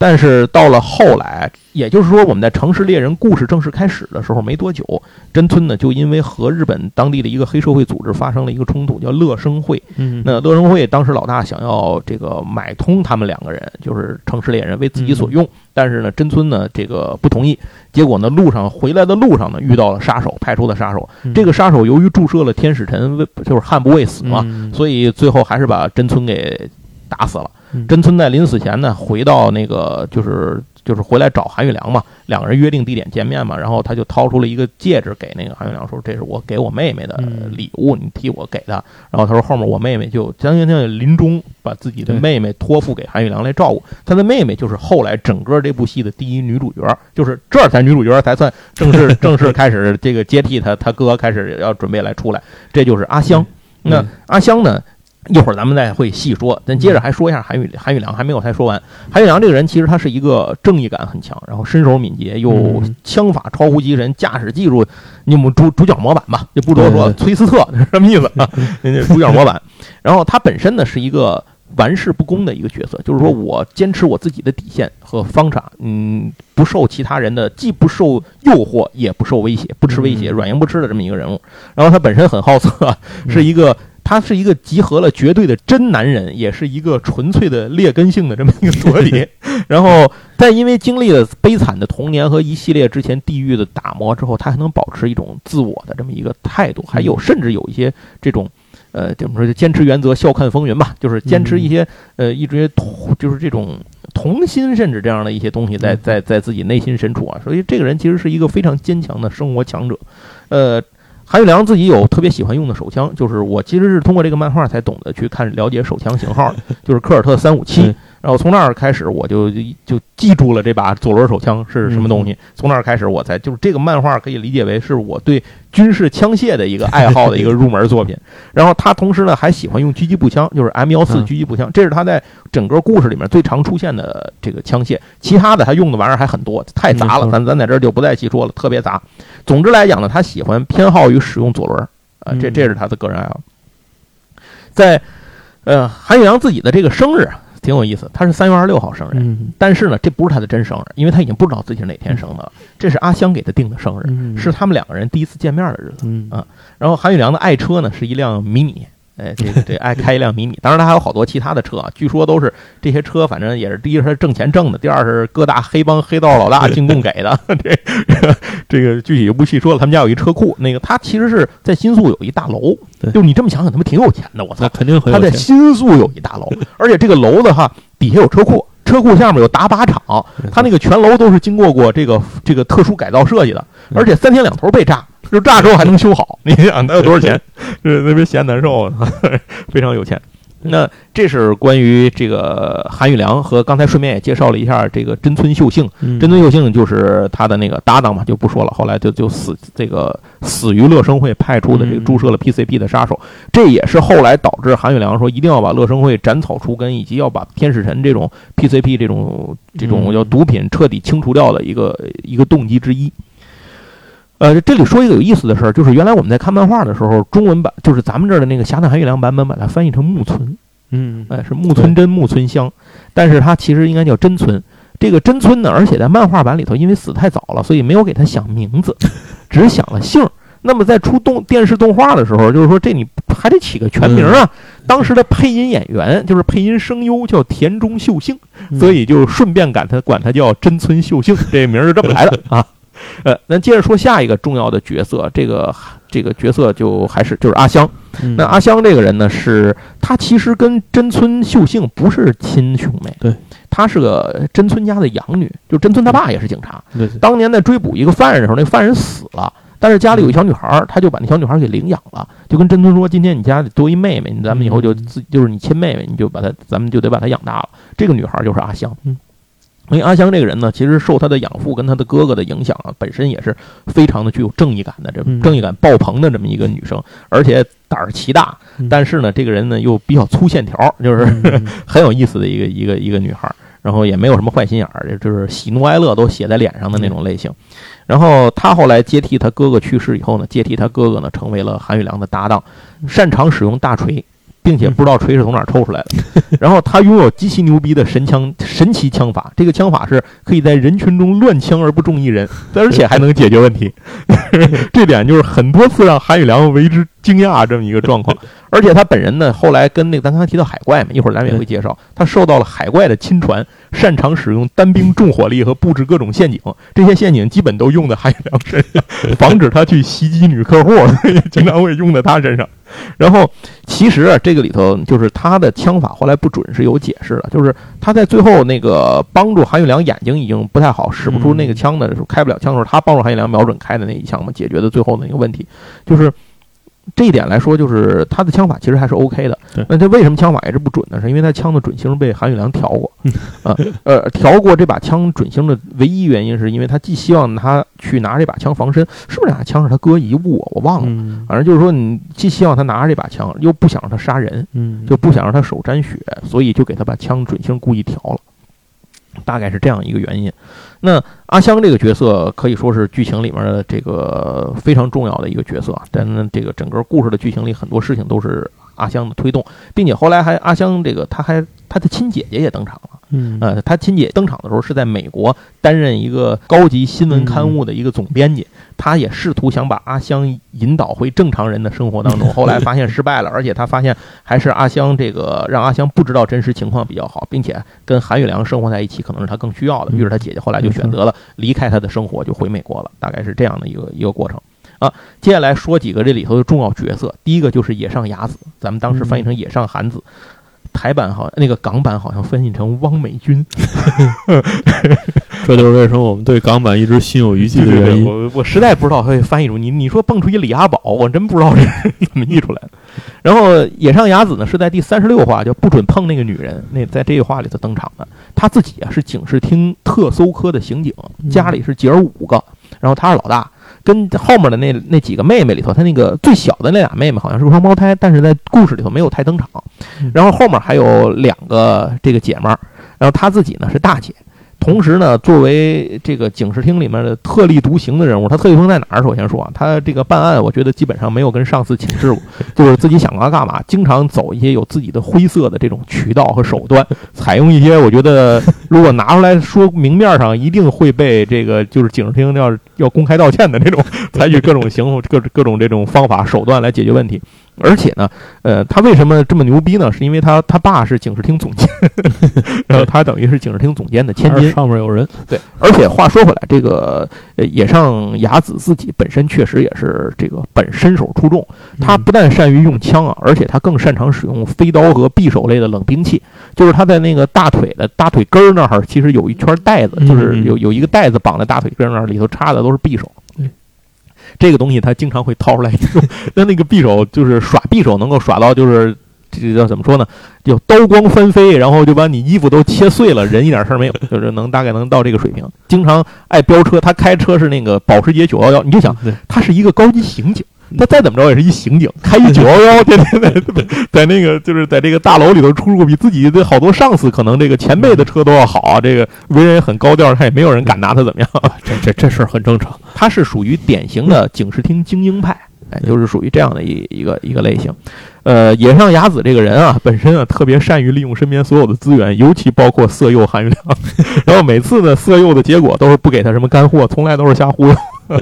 但是到了后来，也就是说，我们在《城市猎人》故事正式开始的时候没多久，真村呢就因为和日本当地的一个黑社会组织发生了一个冲突，叫乐生会。嗯，那乐生会当时老大想要这个买通他们两个人，就是城市猎人为自己所用，但是呢，真村呢这个不同意。结果呢，路上回来的路上呢，遇到了杀手派出的杀手。这个杀手由于注射了天使尘，为就是悍不畏死嘛，所以最后还是把真村给打死了。真村在临死前呢，回到那个就是就是回来找韩玉良嘛，两个人约定地点见面嘛，然后他就掏出了一个戒指给那个韩玉良说：“这是我给我妹妹的礼物，你替我给她。”然后他说：“后面我妹妹就将将将临终，把自己的妹妹托付给韩玉良来照顾。他的妹妹就是后来整个这部戏的第一女主角，就是这才女主角才算正式 正式开始这个接替他他哥开始要准备来出来，这就是阿香。那阿香呢？”一会儿咱们再会细说，咱接着还说一下韩宇韩宇良，还没有太说完。韩宇良这个人其实他是一个正义感很强，然后身手敏捷，又枪法超乎其神，驾驶技术，你们主主角模板吧，就不多说。崔斯特 是什么意思啊？主角模板。然后他本身呢是一个玩世不恭的一个角色，就是说我坚持我自己的底线和方法，嗯，不受其他人的，既不受诱惑，也不受威胁，不吃威胁，软硬不吃的这么一个人物。然后他本身很好色，是一个。他是一个集合了绝对的真男人，也是一个纯粹的劣根性的这么一个佐理。然后，但因为经历了悲惨的童年和一系列之前地狱的打磨之后，他还能保持一种自我的这么一个态度，还有甚至有一些这种，呃，怎么说，坚持原则，笑看风云吧，就是坚持一些，呃，一直同，就是这种童心，甚至这样的一些东西，在在在自己内心深处啊。所以，这个人其实是一个非常坚强的生活强者，呃。韩玉良自己有特别喜欢用的手枪，就是我其实是通过这个漫画才懂得去看了解手枪型号，就是科尔特三五七。然后从那儿开始，我就就记住了这把左轮手枪是什么东西。从那儿开始，我才就是这个漫画可以理解为是我对军事枪械的一个爱好的一个入门作品。然后他同时呢还喜欢用狙击步枪，就是 M 幺四狙击步枪，这是他在整个故事里面最常出现的这个枪械。其他的他用的玩意儿还很多，太杂了，咱咱在这儿就不再细说了，特别杂。总之来讲呢，他喜欢偏好于使用左轮啊，这这是他的个人爱好。在呃韩宇阳自己的这个生日啊。挺有意思，他是三月二十六号生日，但是呢，这不是他的真生日，因为他已经不知道自己是哪天生的了。这是阿香给他定的生日，是他们两个人第一次见面的日子啊。然后韩宇良的爱车呢是一辆迷你。哎，这个这爱开一辆迷你，当然他还有好多其他的车啊。据说都是这些车，反正也是第一是挣钱挣的，第二是各大黑帮黑道老大进贡给的。这这个具体就不细说了。他们家有一车库，那个他其实是在新宿有一大楼，就你这么想想，他们挺有钱的。我操，肯定他在新宿有一大楼，而且这个楼子哈底下有车库，车库下面有打靶场，他那个全楼都是经过过这个这个特殊改造设计的，而且三天两头被炸。就炸之后还能修好，你想他有多少钱？是那边闲难受，非常有钱。那这是关于这个韩玉良和刚才顺便也介绍了一下这个真村秀幸。真村秀幸就是他的那个搭档嘛，就不说了。后来就就死这个死于乐生会派出的这个注射了 PCP 的杀手，这也是后来导致韩玉良说一定要把乐生会斩草除根，以及要把天使神这种 PCP 这种这种叫毒品彻底清除掉的一个一个动机之一。呃，这里说一个有意思的事儿，就是原来我们在看漫画的时候，中文版就是咱们这儿的那个《侠胆韩月良》版本，把它翻译成木村，嗯，哎，是木村真、木村香，但是它其实应该叫真村。这个真村呢，而且在漫画版里头，因为死太早了，所以没有给他想名字，只想了姓。那么在出动电视动画的时候，就是说这你还得起个全名啊。当时的配音演员就是配音声优叫田中秀幸，所以就顺便管他管他叫真村秀幸，这名儿是这么来的啊。呃，那接着说下一个重要的角色，这个这个角色就还是就是阿香。那阿香这个人呢，是她其实跟真村秀幸不是亲兄妹，对，她是个真村家的养女，就真村他爸也是警察。对，当年在追捕一个犯人的时候，那犯人死了，但是家里有一小女孩，他就把那小女孩给领养了，就跟真村说：“今天你家里多一妹妹，咱们以后就自就是你亲妹妹，你就把她，咱们就得把她养大了。”这个女孩就是阿香。嗯。因为阿香这个人呢，其实受他的养父跟他的哥哥的影响啊，本身也是非常的具有正义感的，这正义感爆棚的这么一个女生，而且胆儿奇大。但是呢，这个人呢又比较粗线条，就是 很有意思的一个一个一个女孩。然后也没有什么坏心眼儿，就是喜怒哀乐都写在脸上的那种类型。然后他后来接替他哥哥去世以后呢，接替他哥哥呢成为了韩宇良的搭档，擅长使用大锤。并且不知道锤是从哪儿抽出来的。然后他拥有极其牛逼的神枪、神奇枪法，这个枪法是可以在人群中乱枪而不中一人，而且还能解决问题。这点就是很多次让韩宇良为之惊讶这么一个状况。而且他本人呢，后来跟那个咱刚才提到海怪嘛，一会儿咱们也会介绍，他受到了海怪的亲传，擅长使用单兵重火力和布置各种陷阱。这些陷阱基本都用在韩宇良身上，防止他去袭击女客户，经常会用在他身上。然后，其实啊，这个里头就是他的枪法后来不准是有解释的，就是他在最后那个帮助韩玉良眼睛已经不太好，使不出那个枪的时候，开不了枪的时候，他帮助韩玉良瞄准开的那一枪嘛，解决的最后的那个问题，就是。这一点来说，就是他的枪法其实还是 OK 的。那他为什么枪法一直不准呢？是因为他枪的准星被韩宇良调过，啊，呃，调过这把枪准星的唯一原因，是因为他既希望他去拿这把枪防身，是不是这把枪是他哥遗物？我忘了，反正就是说，你既希望他拿着这把枪，又不想让他杀人，就不想让他手沾血，所以就给他把枪准星故意调了。大概是这样一个原因。那阿香这个角色可以说是剧情里面的这个非常重要的一个角色，但这个整个故事的剧情里很多事情都是阿香的推动，并且后来还阿香这个他还他的亲姐姐也登场了。嗯，呃，他亲姐登场的时候是在美国担任一个高级新闻刊物的一个总编辑，他也试图想把阿香引导回正常人的生活当中，后来发现失败了，而且他发现还是阿香这个让阿香不知道真实情况比较好，并且跟韩宇良生活在一起可能是他更需要的，于是他姐姐后来就选择了离开他的生活，就回美国了，大概是这样的一个一个过程啊。接下来说几个这里头的重要角色，第一个就是野上雅子，咱们当时翻译成野上寒子。台版好，那个港版好像翻译成汪美君，这就是为什么我们对港版一直心有余悸的原因。我我实在不知道他会翻译出你，你说蹦出一李阿宝，我真不知道是怎么译出来的。然后野上雅子呢，是在第三十六话就不准碰那个女人，那在这个话里头登场的。他自己啊是警视厅特搜科的刑警，家里是姐儿五个，然后他是老大。跟后面的那那几个妹妹里头，她那个最小的那俩妹妹好像是双胞胎，但是在故事里头没有太登场。然后后面还有两个这个姐们儿，然后她自己呢是大姐。同时呢，作为这个警视厅里面的特立独行的人物，他特立独行在哪儿？首先说啊，他这个办案，我觉得基本上没有跟上司请示过，就是自己想干嘛干嘛，经常走一些有自己的灰色的这种渠道和手段，采用一些我觉得如果拿出来说明面上一定会被这个就是警视厅要要公开道歉的这种，采取各种行各各种这种方法手段来解决问题。而且呢，呃，他为什么这么牛逼呢？是因为他他爸是警视厅总监，然后他等于是警视厅总监的千金，上面有人。对，而且话说回来，这个呃野上雅子自己本身确实也是这个本身手出众，他不但善于用枪啊，而且他更擅长使用飞刀和匕首类的冷兵器。就是他在那个大腿的大腿根儿那儿，其实有一圈带子，就是有有一个带子绑在大腿根儿那儿，里头插的都是匕首。这个东西他经常会掏出来用，那那个匕首就是耍匕首，能够耍到就是这叫怎么说呢？就刀光翻飞，然后就把你衣服都切碎了，人一点事儿没有，就是能大概能到这个水平。经常爱飙车，他开车是那个保时捷九幺幺，你就想他是一个高级刑警。他再怎么着也是一刑警，开一九幺幺，天天在 在那个就是在这个大楼里头出入，比自己的好多上司可能这个前辈的车都要好啊。这个为人很高调，他也没有人敢拿他怎么样。这这这事儿很正常。他是属于典型的警视厅精英派，哎，就是属于这样的一一个一个类型。呃，野上雅子这个人啊，本身啊特别善于利用身边所有的资源，尤其包括色诱韩玉良。然后每次呢，色诱的结果都是不给他什么干货，从来都是瞎忽悠。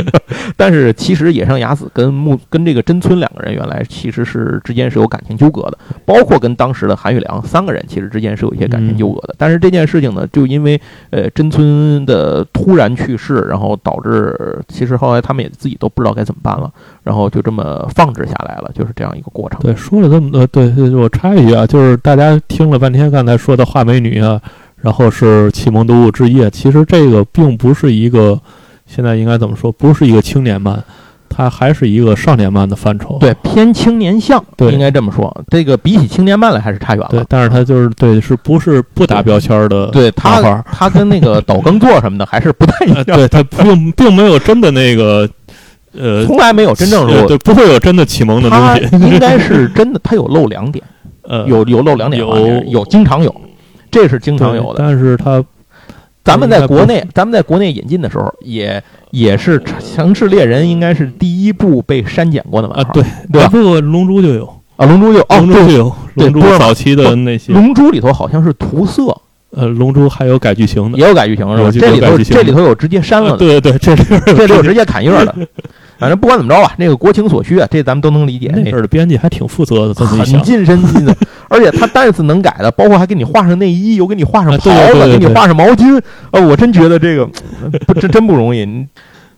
但是其实野上雅子跟木跟这个真村两个人原来其实是之间是有感情纠葛的，包括跟当时的韩玉良三个人其实之间是有一些感情纠葛的。但是这件事情呢，就因为呃真村的突然去世，然后导致其实后来他们也自己都不知道该怎么办了，然后就这么放置下来了，就是这样一个过程。对，说了这么多，对，我插一句啊，就是大家听了半天刚才说的画美女啊，然后是启蒙读物之夜，其实这个并不是一个。现在应该怎么说？不是一个青年漫，它还是一个少年漫的范畴。对，偏青年向，对，应该这么说。这个比起青年漫来，还是差远了。对，但是它就是对，是不是不打标签的？对，它它跟那个岛耕作什么的还是不太一样。对，它并并没有真的那个，呃，从来没有真正对，不会有真的启蒙的东西。应该是真的，它有漏两点，呃，有有漏两点，有有经常有，这是经常有的。但是它。咱们在国内，咱们在国内引进的时候，也也是《城市猎人》应该是第一部被删减过的漫画。对，对吧？不，龙珠就有啊，龙珠就哦，龙珠就有龙珠早期的那些，龙珠里头好像是涂色，呃，龙珠还有改剧情的，也有改剧情是吧？有这里头这里头有直接删了的，啊对对对，这里这里有直接砍页的。反正不管怎么着吧，那个国情所需啊，这咱们都能理解。那阵儿的编辑还挺负责的，这么一很想，尽身心的，而且他单次能改的，包括还给你画上内衣，又给你画上啊袍子，给你画上毛巾。呃，我真觉得这个呃不真真不容易。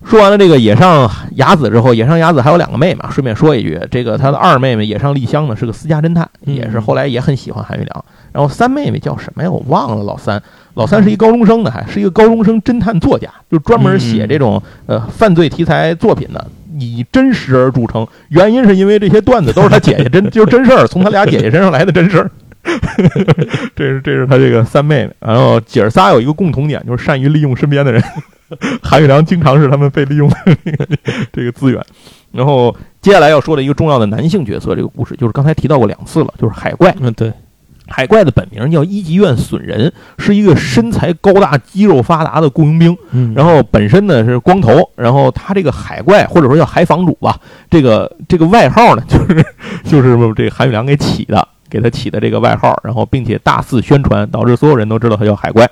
说完了这个野上雅子之后，野上雅子还有两个妹妹啊。顺便说一句，这个她的二妹妹野上丽香呢是个私家侦探，嗯也是后来也很喜欢韩玉良。然后三妹妹叫什么呀？我忘了。老三，老三是一高中生呢，还是一个高中生侦探作家，就专门写这种呃犯罪题材作品的。以真实而著称，原因是因为这些段子都是他姐姐真 就是真事儿，从他俩姐姐身上来的真事儿。这是这是他这个三妹妹，然后姐儿仨有一个共同点，就是善于利用身边的人。韩玉良经常是他们被利用的这个这个资源。然后接下来要说的一个重要的男性角色，这个故事就是刚才提到过两次了，就是海怪。嗯，对，海怪的本名叫一级院损人，是一个身材高大、肌肉发达的雇佣兵。嗯，然后本身呢是光头，然后他这个海怪或者说叫海房主吧，这个这个外号呢就是 就是这个韩宇良给起的，给他起的这个外号，然后并且大肆宣传，导致所有人都知道他叫海怪。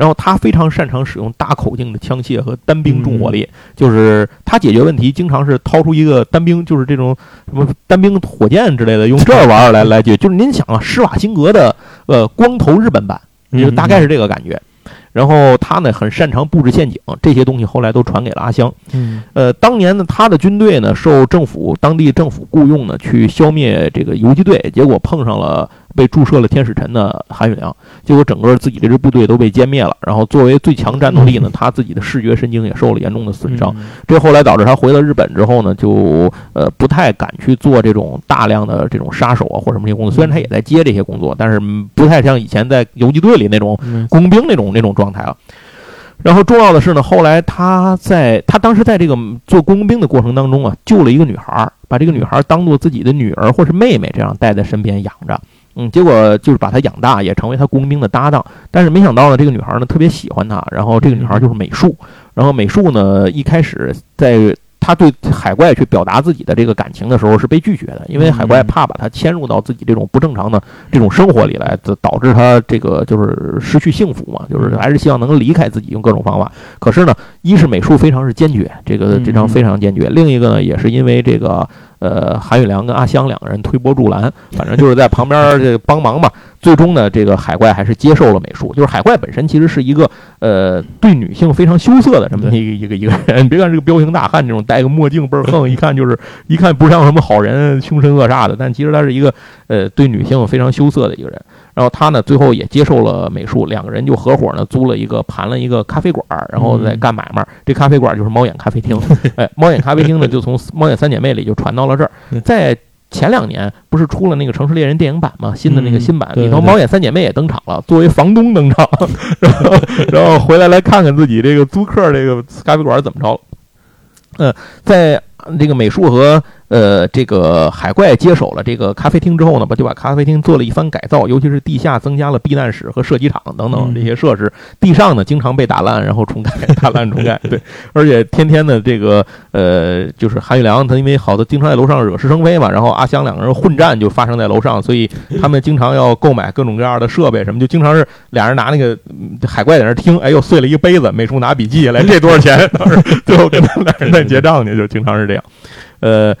然后他非常擅长使用大口径的枪械和单兵重火力，就是他解决问题经常是掏出一个单兵，就是这种什么单兵火箭之类的，用这玩意儿来 来解决。就是您想啊，施瓦辛格的呃光头日本版，嗯就大概是这个感觉。然后他呢很擅长布置陷阱，这些东西后来都传给了阿香。嗯呃，当年呢，他的军队呢受政府当地政府雇佣呢去消灭这个游击队，结果碰上了被注射了天使尘的韩宇良，结果整个自己这支部队都被歼灭了。然后作为最强战斗力呢，他自己的视觉神经也受了严重的损伤。嗯这后来导致他回到日本之后呢，就呃不太敢去做这种大量的这种杀手啊或者什么这些工作。虽然他也在接这些工作，但是嗯不太像以前在游击队里那种嗯工兵那种那种状态了。然后重要的是呢，后来他在他当时在这个做工兵的过程当中啊，救了一个女孩儿，把这个女孩儿当做自己的女儿或是妹妹这样带在身边养着。嗯，结果就是把他养大，也成为他工兵的搭档。但是没想到呢，这个女孩呢特别喜欢他，然后这个女孩就是美术。然后美术呢一开始在他对海怪去表达自己的这个感情的时候是被拒绝的，因为海怪怕把他牵入到自己这种不正常的这种生活里来，导导致他这个就是失去幸福嘛，就是还是希望能够离开自己，用各种方法。可是呢，一是美术非常是坚决，这个这张非常坚决；另一个呢，也是因为这个呃韩宇良跟阿香两个人推波助澜，反正就是在旁边这个帮忙嘛。最终呢，这个海怪还是接受了美术。就是海怪本身其实是一个呃对女性非常羞涩的这么一个一个一个人。你别看这个彪形大汉，这种戴个墨镜倍儿横，一看就是一看不像什么好人，凶神恶煞的。但其实他是一个呃对女性非常羞涩的一个人。然后他呢，最后也接受了美术，两个人就合伙呢租了一个盘了一个咖啡馆，然后再干买卖。这咖啡馆就是猫眼咖啡厅。哎，猫眼咖啡厅呢，就从猫眼三姐妹里就传到了这儿，在。前两年不是出了那个《城市猎人》电影版吗？新的那个新版里头，猫眼三姐妹也登场了，作为房东登场，然后然后回来来看看自己这个租客这个咖啡馆怎么着。嗯，在这个美术和呃这个海怪接手了这个咖啡厅之后呢，把就把咖啡厅做了一番改造，尤其是地下增加了避难室和射击场等等这些设施。地上呢经常被打烂，然后重盖，打烂重盖。对，而且天天的这个呃就是韩宇良他因为好多经常在楼上惹是生非嘛，然后阿香两个人混战就发生在楼上，所以他们经常要购买各种各样的设备什么，就经常是俩人拿那个海怪在那听，哎呦碎了一杯子，美术拿笔记下来，这多少钱？最后跟他们俩人在结账去，就经常是这样。呃，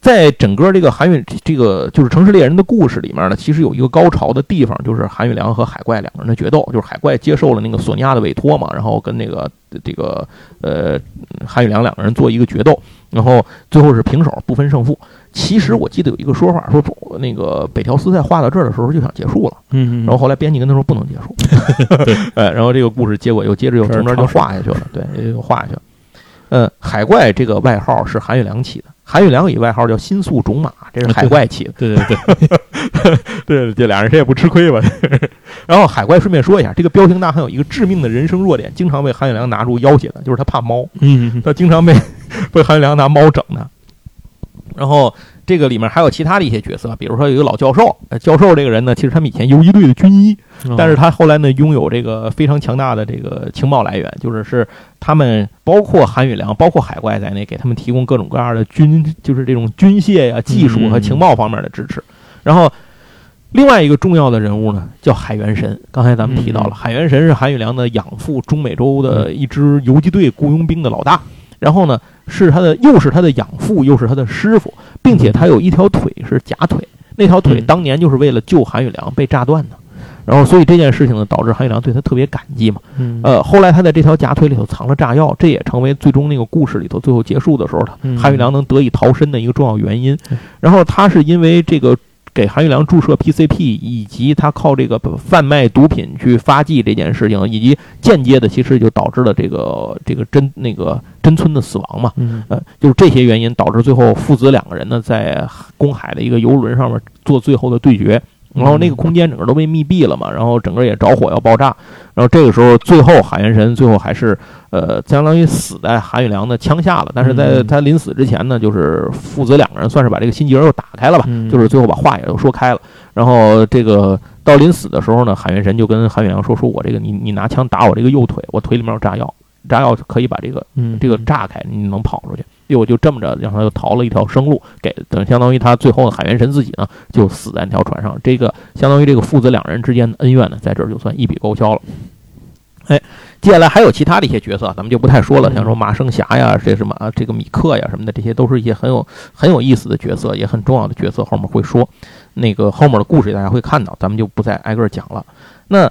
在整个这个韩宇这个就是城市猎人的故事里面呢，其实有一个高潮的地方，就是韩宇良和海怪两个人的决斗。就是海怪接受了那个索尼娅的委托嘛，然后跟那个这个呃韩宇良两个人做一个决斗，然后最后是平手，不分胜负。其实我记得有一个说法，说那个北条司在画到这儿的时候就想结束了，嗯，然后后来编辑跟他说不能结束，对，哎，然后这个故事结果又接着又从那儿就画下去了，对，又画下去了。嗯，海怪这个外号是韩玉良起的，韩玉良有一外号叫新宿种马，这是海怪起的。对对对，对，这俩人谁也不吃亏吧？然后海怪顺便说一下，这个彪形大汉有一个致命的人生弱点，经常被韩玉良拿住要挟的，就是他怕猫。嗯，他经常被 被韩玉良拿猫整的。然后这个里面还有其他的一些角色，比如说有一个老教授，教授这个人呢，其实他们以前游击队的军医，但是他后来呢拥有这个非常强大的这个情报来源，就是是他们包括韩宇良、包括海怪在内，给他们提供各种各样的军，就是这种军械呀、技术和情报方面的支持。然后另外一个重要的人物呢，叫海元神。刚才咱们提到了，嗯海元神是韩宇良的养父，中美洲的一支游击队雇佣兵的老大。然后呢，是他的又是他的养父，又是他的师傅，并且他有一条腿是假腿，那条腿嗯当年就是为了救韩宇良被炸断的。然后，所以这件事情呢，导致韩玉良对他特别感激嘛。嗯呃，后来他在这条假腿里头藏了炸药，这也成为最终那个故事里头最后结束的时候，韩玉良能得以逃生的一个重要原因。然后他是因为这个给韩玉良注射 PCP，以及他靠这个贩卖毒品去发迹这件事情，以及间接的其实就导致了这个这个真那个真村的死亡嘛。嗯呃，就是这些原因导致最后父子两个人呢在公海的一个游轮上面做最后的对决。然后那个空间整个都被密闭了嘛，然后整个也着火要爆炸，然后这个时候最后海元神最后还是呃相当于死在韩宇良的枪下了，但是在嗯他临死之前呢，就是父子两个人算是把这个心结又打开了吧，嗯就是最后把话也都说开了。然后这个到临死的时候呢，海元神就跟韩宇良说：“说我这个你你拿枪打我这个右腿，我腿里面有炸药，炸药可以把这个嗯这个炸开，你能跑出去。”又就这么着，让他又逃了一条生路，给等相当于他最后的海元神自己呢就死在那条船上。这个相当于这个父子两人之间的恩怨呢，在这儿就算一笔勾销了。哎，接下来还有其他的一些角色，咱们就不太说了，像说马生霞呀，这什么啊，这个米克呀什么的，这些都是一些很有很有意思的角色，也很重要的角色，后面会说。那个后面的故事大家会看到，咱们就不再挨个讲了。那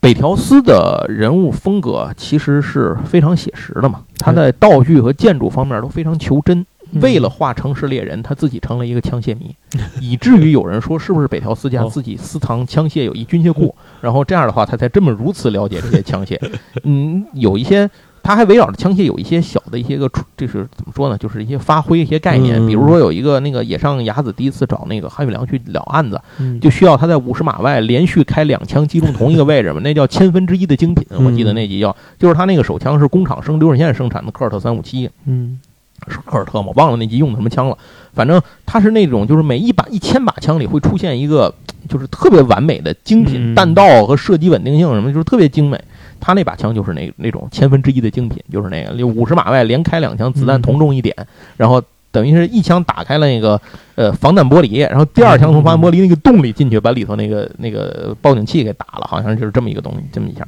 北条司的人物风格其实是非常写实的嘛，他在道具和建筑方面都非常求真。嗯为了画城市猎人，他自己成了一个枪械迷，以至于有人说是不是北条司家哦自己私藏枪械有一军械库，然后这样的话他才这么如此了解这些枪械。嗯，有一些他还围绕着枪械有一些小的一些个出，这是怎么说呢？就是一些发挥一些概念，嗯比如说有一个那个野上雅子第一次找那个韩宇良去了案子，嗯就需要他在五十码外连续开两枪击中同一个位置嘛，那叫千分之一的精品，我记得那集叫，就是他那个手枪是工厂生流水线生产的科尔特三五七，嗯是科尔特吗？忘了那集用的什么枪了。反正他是那种，就是每一把一千把枪里会出现一个，就是特别完美的精品，嗯弹道和射击稳定性什么，就是特别精美。他那把枪就是那那种千分之一的精品，就是那个五十码外连开两枪，子弹同中一点，然后等于是一枪打开了那个呃防弹玻璃，然后第二枪从防弹玻璃那个洞里进去，把里头那个那个报警器给打了，好像就是这么一个东西，这么一下，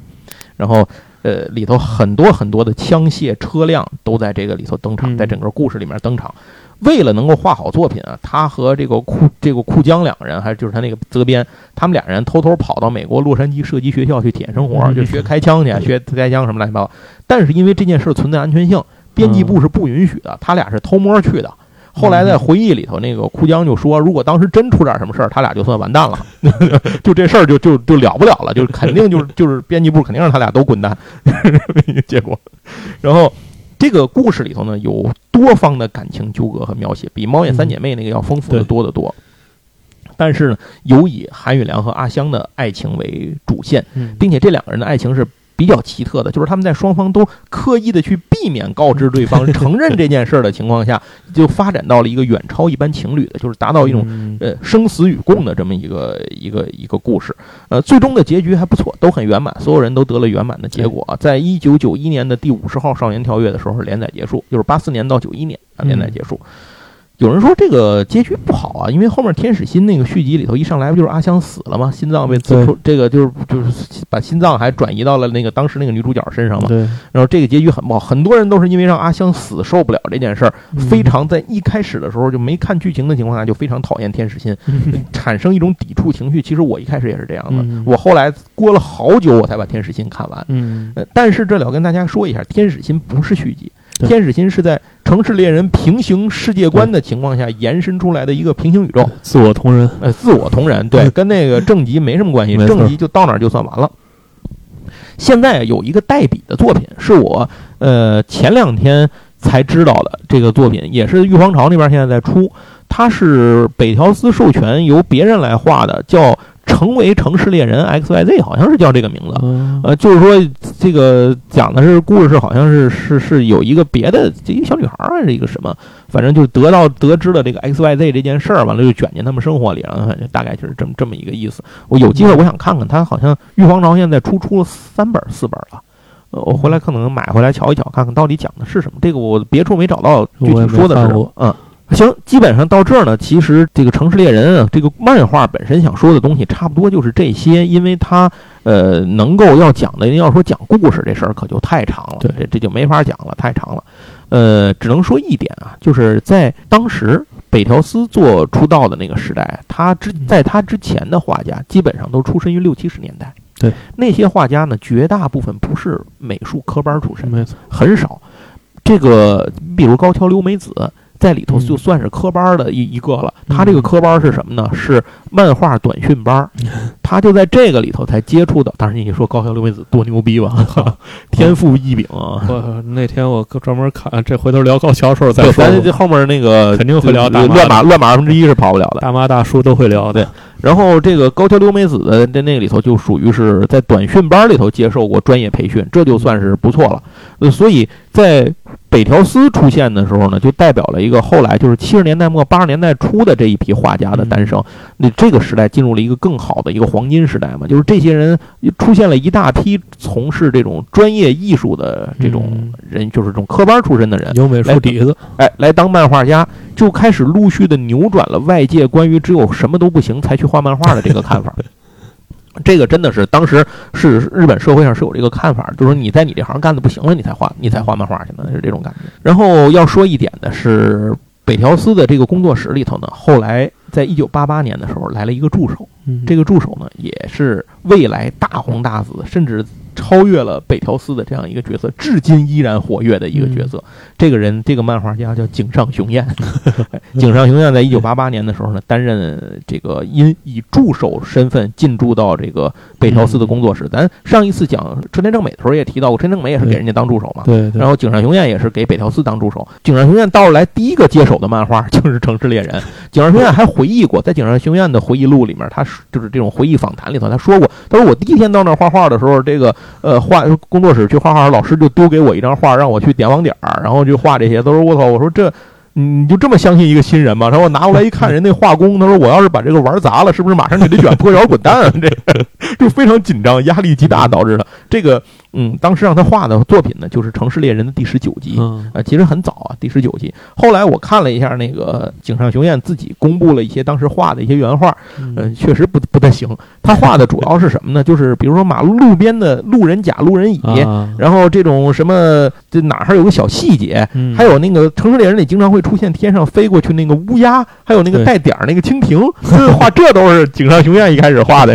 然后。呃，里头很多很多的枪械车辆都在这个里头登场，嗯在整个故事里面登场。为了能够画好作品啊，他和这个库这个库江两个人，还就是他那个责编，他们俩人偷偷跑到美国洛杉矶射击学校去体验生活，嗯就学开枪去，学开枪什么乱七八糟。但是因为这件事存在安全性，编辑部是不允许的，他俩是偷摸去的。后来在回忆里头，那个库江就说，如果当时真出点什么事儿，他俩就算完蛋了，就这事儿就就就了不了了，就肯定就是就是编辑部肯定让他俩都滚蛋，结果，然后这个故事里头呢有多方的感情纠葛和描写，比《猫眼三姐妹》那个要丰富的多得多。但是呢，有以韩宇良和阿香的爱情为主线，嗯并且这两个人的爱情是比较奇特的，就是他们在双方都刻意的去避免告知对方 承认这件事儿的情况下，就发展到了一个远超一般情侣的，就是达到一种嗯呃生死与共的这么一个一个一个故事。呃，最终的结局还不错，都很圆满，所有人都得了圆满的结果啊。在一九九一年的第五十号少年条约的时候连载结束，就是八四年到九一年啊连载结束。有人说这个结局不好啊，因为后面天使心那个续集里头一上来不就是阿香死了吗？心脏被刺出，这个就是就是把心脏还转移到了那个当时那个女主角身上嘛。对，然后这个结局很不好，很多人都是因为让阿香死受不了这件事儿，嗯非常在一开始的时候就没看剧情的情况下就非常讨厌天使心，产生一种抵触情绪。其实我一开始也是这样的，嗯我后来过了好久我才把天使心看完。嗯呃，但是这里要跟大家说一下，天使心不是续集，对天使心是在城市猎人平行世界观的情况下延伸出来的一个平行宇宙。自我同人，呃，自我同人，对，嗯。跟那个正极没什么关系，正极就到哪儿就算完了。现在有一个代笔的作品，是我呃前两天才知道的，这个作品也是玉皇朝那边现在在出，它是北条司授权由别人来画的，叫《成为城市猎人 X Y Z》，好像是叫这个名字。嗯呃，就是说这个讲的是故事，好像是是是有一个别的这一个小女孩儿还是一个什么，反正就得到得知了这个 X Y Z 这件事儿，完了就卷进他们生活里，然后反正大概就是这么这么一个意思。我有机会我想看看，他好像玉皇朝现在出出了三本儿四本儿了。呃，我回来可能买回来瞧一瞧，看看到底讲的是什么。这个我别处没找到具体说的是什么。嗯，行，基本上到这儿呢，其实这个《城市猎人》啊，这个漫画本身想说的东西差不多就是这些，因为它呃能够要讲的，要说讲故事这事儿可就太长了，对这这就没法讲了，太长了。呃，只能说一点啊，就是在当时北条司做出道的那个时代，他之在他之前的画家基本上都出身于六七十年代，对那些画家呢，绝大部分不是美术科班出身，没错，很少。这个，比如高桥留美子在里头嗯就算是科班的一一个了。他这个科班是什么呢？是漫画短训班。他就在这个里头才接触的。当然，你说高桥留美子多牛逼吧，天赋异禀啊！我那天我专门看，这回头聊高桥时候再，说。咱这后面那个肯定会聊大乱码乱码二分之一是跑不了的。大妈大叔都会聊的。然后这个高桥留美子的在那个里头就属于是在短训班里头接受过专业培训，这就算是不错了。呃，所以在北条司出现的时候呢，就代表了一个后来就是七十年代末八十年代初的这一批画家的诞生。那这个时代进入了一个更好的一个黄金时代嘛，就是这些人出现了一大批从事这种专业艺术的这种嗯人，就是这种科班出身的人，有美术底子，哎，来当漫画家，就开始陆续的扭转了外界关于只有什么都不行才去画漫画的这个看法。这个真的是当时是日本社会上是有这个看法，就是说你在你这行干的不行了，你才画你才画漫画去呢，是这种感觉。然后要说一点的是，北条司的这个工作室里头呢，后来在一九八八年的时候来了一个助手，这个助手呢也是未来大红大紫，甚至超越了北条司的这样一个角色，至今依然活跃的一个角色。这个人，这个漫画家叫井上雄彦。哎 井上雄彦在一九八八年的时候呢，担任这个因以助手身份进驻到这个北条司的工作室。咱上一次讲春田正美的时候也提到过，春田正美也是给人家当助手嘛。对对然后井上雄彦也是给北条司当助手。井上雄彦到来第一个接手的漫画就是《城市猎人》。井上雄彦还回忆过，在井上雄彦的回忆录里面，他是就是这种回忆访谈里头，他说过，他说我第一天到那儿画画的时候，这个呃画工作室去画画，老师就丢给我一张画，让我去点网点儿，然后就画这些。他说我操，我说这。你就这么相信一个新人吗？他说我拿过来一看，人那画工，他说我要是把这个玩砸了，是不是马上就得卷铺脚滚蛋啊？这个 就非常紧张，压力极大导致的。这个嗯，当时让他画的作品呢，就是《城市猎人》的第十九集。啊呃，其实很早啊，第十九集。后来我看了一下那个井上雄彦自己公布了一些当时画的一些原画，嗯嗯、确实不不太行。他画的主要是什么呢？就是比如说马路路边的路人甲、路人乙，啊，然后这种什么这哪儿还有个小细节，嗯还有那个《城市猎人》里经常会出现天上飞过去那个乌鸦，还有那个带点儿那个蜻蜓，这画这都是井上雄彦一开始画的，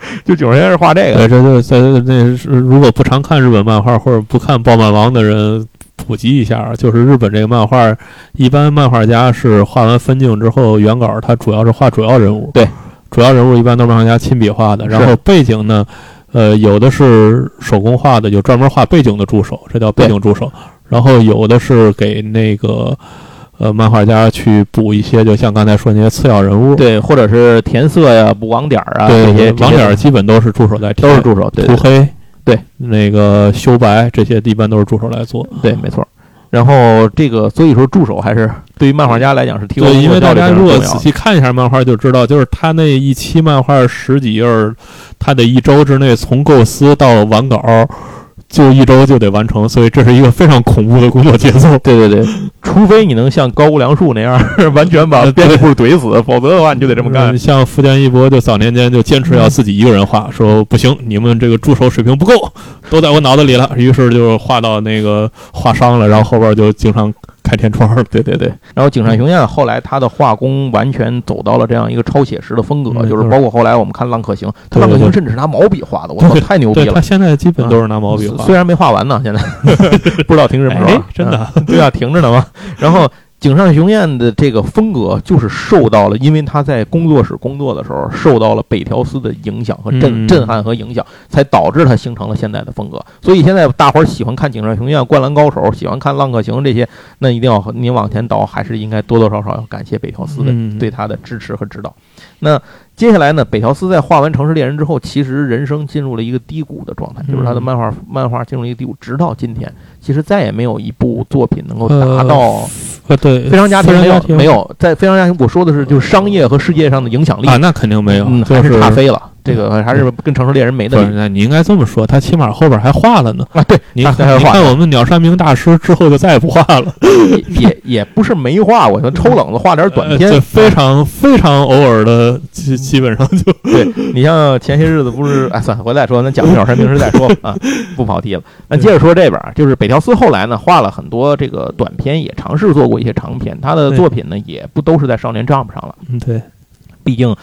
就九十年代是画这个。对，这就在那是如果不常看日本漫画或者不看爆漫王的人。普及一下，就是日本这个漫画，一般漫画家是画完分镜之后，原稿他主要是画主要人物，对，主要人物一般都是漫画家亲笔画的，然后背景呢，呃，有的是手工画的，有专门画背景的助手，这叫背景助手，然后有的是给那个呃漫画家去补一些，就像刚才说那些次要人物，对，或者是填色呀、补网点儿啊，对这些网点儿基本都是助手在填，都是助手，对涂黑，对，那个修白这些一般都是助手来做。对，没错。然后这个，所以说助手还是对于漫画家来讲是提高对，因为大家如果仔细看一下漫画就知道，就是他那一期漫画十几页儿，他得一周之内从构思到完稿，就一周就得完成，所以这是一个非常恐怖的工作节奏。对对对，除非你能像高屋梁树那样 完全把编辑部怼死，否则的话你就得这么干嗯。像福建一博就早年间就坚持要自己一个人画，说不行，你们这个助手水平不够，都在我脑子里了。于是就画到那个画伤了，然后后边就经常开天窗。对对对，然后井上雄彦后来他的画工完全走到了这样一个超写实的风格，嗯就是包括后来我们看《浪客行》，他《浪客行》甚至是拿毛笔画的，我操，太牛逼了。他！现在基本都是拿毛笔画，虽然没画完呢，现在。不知道停什么时候哎。真的。嗯对啊，停着呢嘛。然后井上雄彦的这个风格，就是受到了，因为他在工作室工作的时候受到了北条司的影响和震嗯震撼和影响，才导致他形成了现在的风格。所以现在大伙儿喜欢看井上雄彦、灌篮高手，喜欢看浪客行这些，那一定要您往前倒，还是应该多多少少要感谢北条司的嗯对他的支持和指导。那接下来呢，北条司在画完《城市猎人》之后，其实人生进入了一个低谷的状态，就是他的嗯漫画漫画进入一个低谷，直到今天，其实再也没有一部作品能够达呃到呃，对，非常家庭没有没有在非常家庭，我说的是就是商业和世界上的影响力啊，那肯定没有，嗯，就还是差飞了。这个还是跟《城市猎人》没不是，得比那你应该这么说，他起码后边还画了呢。啊。对，你看我们鸟山明大师之后就再也不画了，也也也不是没画，我说抽冷子画点短片，非常非常偶尔的，基基本上就对你像前些日子不是，哎，算了，回来再说，咱讲鸟山明时再说啊，不跑题了。那接着说这边，就是北条司后来呢画了很多这个短片，也尝试做过一些长片，他的作品呢也不都是在少年 Jump 上了，嗯对，毕竟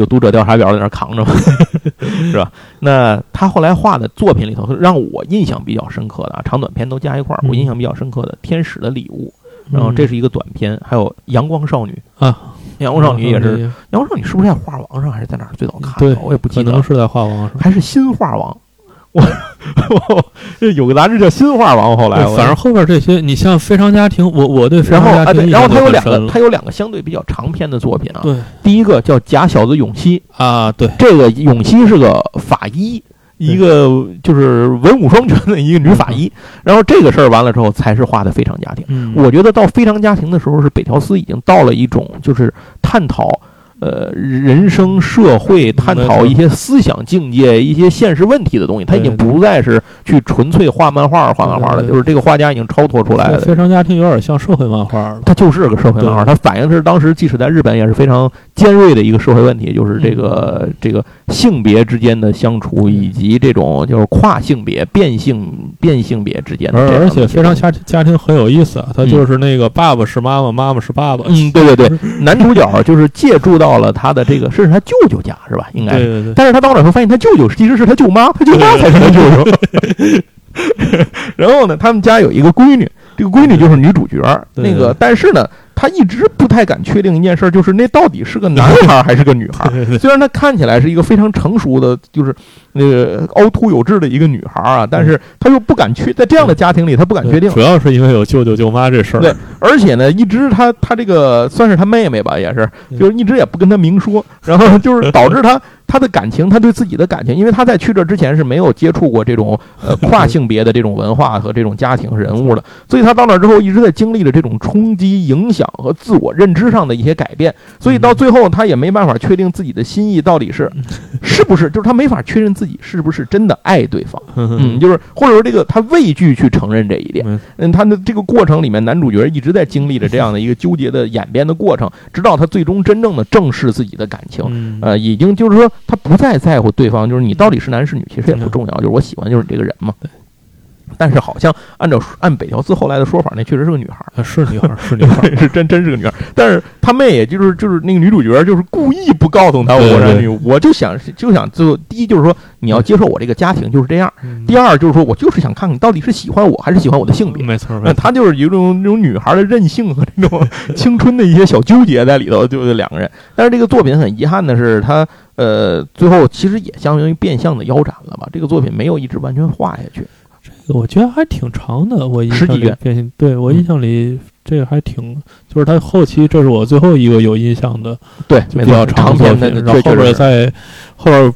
有读者调查表在那扛着嘛，是吧？那他后来画的作品里头，让我印象比较深刻的啊，长短片都加一块儿，我嗯印象比较深刻的《天使的礼物》，然后这是一个短片，还有《阳光少女》啊，阳光少女也是，嗯阳光少女是不是在画王上还是在哪儿最早看的？我也不记得了，可能是在画王上。还是新画王。我 我这有个杂志叫新画王，后来对，我反正后边这些，你像《非常家庭》，我我对《非常家庭》然后他有两个，他有两个相对比较长篇的作品啊。对第一个叫《假小子永熙》，啊，对，这个永熙是个法医，一个就是文武双全的一个女法医。然后这个事儿完了之后，才是画的非常家庭。嗯，我觉得到非常家庭的时候，是北条司已经到了一种就是探讨。呃，人生、社会探讨一些思想境界、一些现实问题的东西，他已经不再是去纯粹画漫画、画漫画了，就是这个画家已经超脱出来了。非常家庭有点像社会漫画了。它就是个社会漫画，它反映的是当时即使在日本也是非常尖锐的一个社会问题，就是这个、这个性别之间的相处，以及这种就是跨性别、变性变性别之间而且非常家家庭很有意思啊，他嗯就是那个爸爸是妈妈，妈妈是爸爸。嗯，对对对，男主角就是借助到了他的这个，是他舅舅家是吧？应该但是他到那时候发现他舅舅其实是他舅妈，他舅妈才是他舅舅。然后呢，他们家有一个闺女，这个闺女就是女主角。那个，但是呢，他一直不太敢确定一件事儿，就是那到底是个男孩儿还是个女孩 虽然他看起来是一个非常成熟的，就是那个凹凸有致的一个女孩儿啊，但是他又不敢确，在这样的家庭里，他不敢确定主。要是因为有舅舅舅妈这事儿。对而且呢，一直他他这个算是他妹妹吧，也是，嗯就是一直也不跟他明说，然后就是导致她她的感情，他对自己的感情，因为他在去这之前是没有接触过这种呃 跨性别的这种文化和这种家庭人物的，所以他到那之后一直在经历着这种冲击、影响和自我认知上的一些改变，所以到最后他也没办法确定自己的心意到底是 是不是，就是他没法确认自己是不是真的爱对方，嗯，就是或者说这个他畏惧去承认这一点。嗯。嗯，他的这个过程里面，男主角一直在经历着这样的一个纠结的演变的过程，直到他最终真正的正视自己的感情。嗯。呃，已经就是说，他不再在乎对方，就是你到底是男是女，其实也不重要，就是我喜欢就是你这个人嘛。但是好像按照按北条司后来的说法，那确实是个女孩儿，啊是女孩儿，是女孩儿。是真真是个女孩儿。但是他妹也就是就是那个女主角，就是故意不告诉他我是女，我就想就想就第一就是说你要接受我这个家庭就是这样，嗯第二就是说我就是想看看你到底是喜欢我还是喜欢我的性别。没错，那没错。她就是有一种那种女孩的任性和那种青春的一些小纠结在里头，就是两个人。但是这个作品很遗憾的是，它呃最后其实也相当于变相的腰斩了吧？这个作品没有一直完全画下去。这个我觉得还挺长的，我印象里对我嗯印象里这个还挺，就是他后期这是我最后一个有印象的对，就比较没错，长篇的品，然后后边。在后边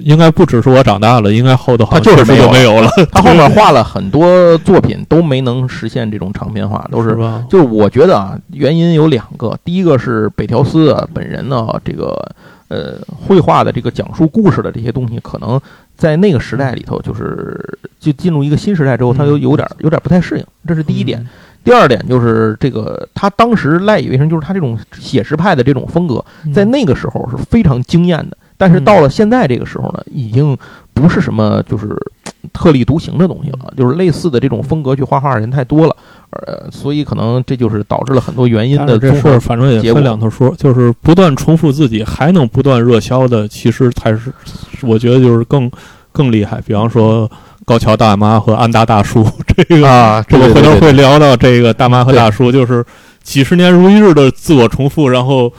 应该不只是我长大了，应该后头他就是没有没有了，他后面画了很多作品都没能实现这种长篇化，都是是吧？就是我觉得啊，原因有两个，第一个是北条司啊本人呢，这个呃绘画的这个讲述故事的这些东西，可能在那个时代里头，就是就进入一个新时代之后，他就有点有点不太适应，这是第一点。第二点就是这个他当时赖以为生，就是他这种写实派的这种风格，嗯，在那个时候是非常惊艳的，但是到了现在这个时候呢，已经不是什么就是特立独行的东西了，就是类似的这种风格去画画的人太多了，呃，所以可能这就是导致了很多原因的这事儿反正也分两头说，就是不断重复自己还能不断热销的，其实才是我觉得就是更更厉害。比方说高桥大妈和安达大叔，这个啊，这个回头会聊到这个大妈和大叔，就是几十年如一日的自我重复，然后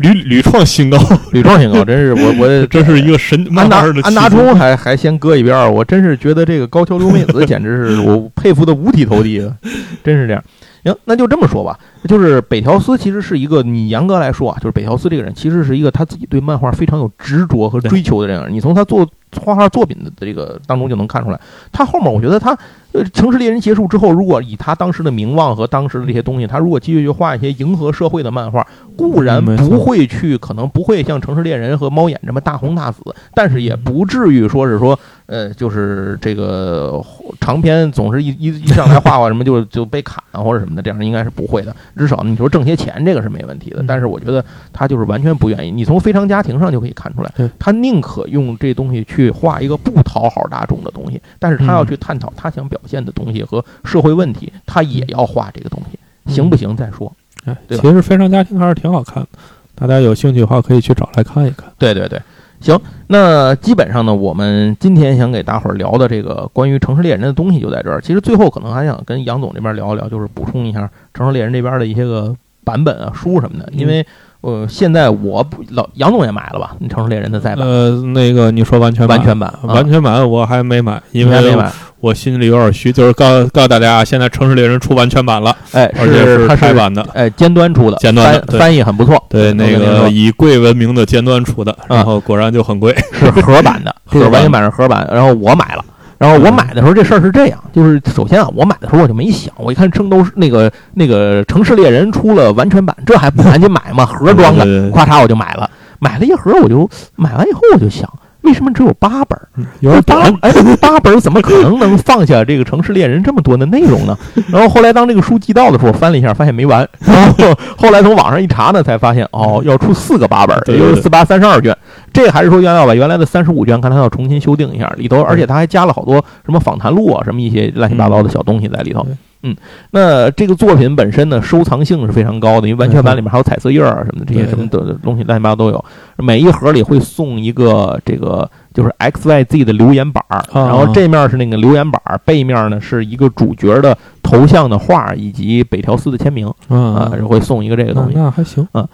屡屡创新高，屡创新高，真是我我这是一个神安达的安达充还还先搁一边儿，我真是觉得这个高桥留美子简直是我佩服的五体投地啊，真是这样。行，那就这么说吧，就是北条司其实是一个，你严格来说啊，就是北条司这个人其实是一个他自己对漫画非常有执着和追求的人。你从他做画画作品的这个当中就能看出来，他后面我觉得他呃《城市猎人》结束之后，如果以他当时的名望和当时的这些东西，他如果继续去画一些迎合社会的漫画，固然不会去，可能不会像《城市猎人》和《猫眼》这么大红大紫，但是也不至于说是说呃，就是这个长篇总是一一一上来画画什么就 就被砍了或者什么的，这样应该是不会的。至少你说挣些钱这个是没问题的，嗯但是我觉得他就是完全不愿意。你从非常家庭上就可以看出来，他宁可用这东西去画一个不讨好大众的东西，但是他要嗯去探讨他想表现的东西和社会问题，他也要画这个东西，嗯行不行再说。哎，其实《非常家庭》还是挺好看的，大家有兴趣的话可以去找来看一看。对对对，行，那基本上呢，我们今天想给大伙儿聊的这个关于《城市猎人》的东西就在这儿。其实最后可能还想跟杨总这边聊一聊，就是补充一下《城市猎人》这边的一些个版本啊、书什么的，因为。呃，现在我不老杨总也买了吧？《城市猎人》的再版、呃，那个你说完全版完全版，啊完全版我还没买，因为？我心里有点虚，就是告告诉大家，现在《城市猎人》出完全版了，哎，而且是它是台版的。哎尖端出的，尖端的翻翻译很不错。对，那个以贵闻名的尖端出的，然后果然就很贵。是盒版的，盒完全版是盒版。然后我买了，然后我买的时候这事儿是这样，就是首先啊，我买的时候我就没想，我一看圣斗士那个那个城市猎人出了完全版，这还不赶紧买吗？盒装的，对对对咵嚓我就买了，买了一盒我就买完以后我就想。为什么只有八本？有八哎，八本怎么可能能放下这个城市猎人这么多的内容呢？然后后来当这个书寄到的时候，我翻了一下，发现没完。然后后来从网上一查呢，才发现哦，要出四个八本也就是四八三十二卷。这还是说要要把原来的三十五卷，看它要重新修订一下里头，而且它还加了好多什么访谈录啊，什么一些乱七八糟的小东西在里头。嗯，那这个作品本身呢，收藏性是非常高的，因为完全版里面还有彩色页儿啊什么的这些什么的东西乱七八糟都有。每一盒里会送一个这个就是 X Y Z 的留言板儿，啊然后这面是那个留言板儿，背面呢是一个主角的头像的画以及北条司的签名啊，啊，会送一个这个东西。那还行啊。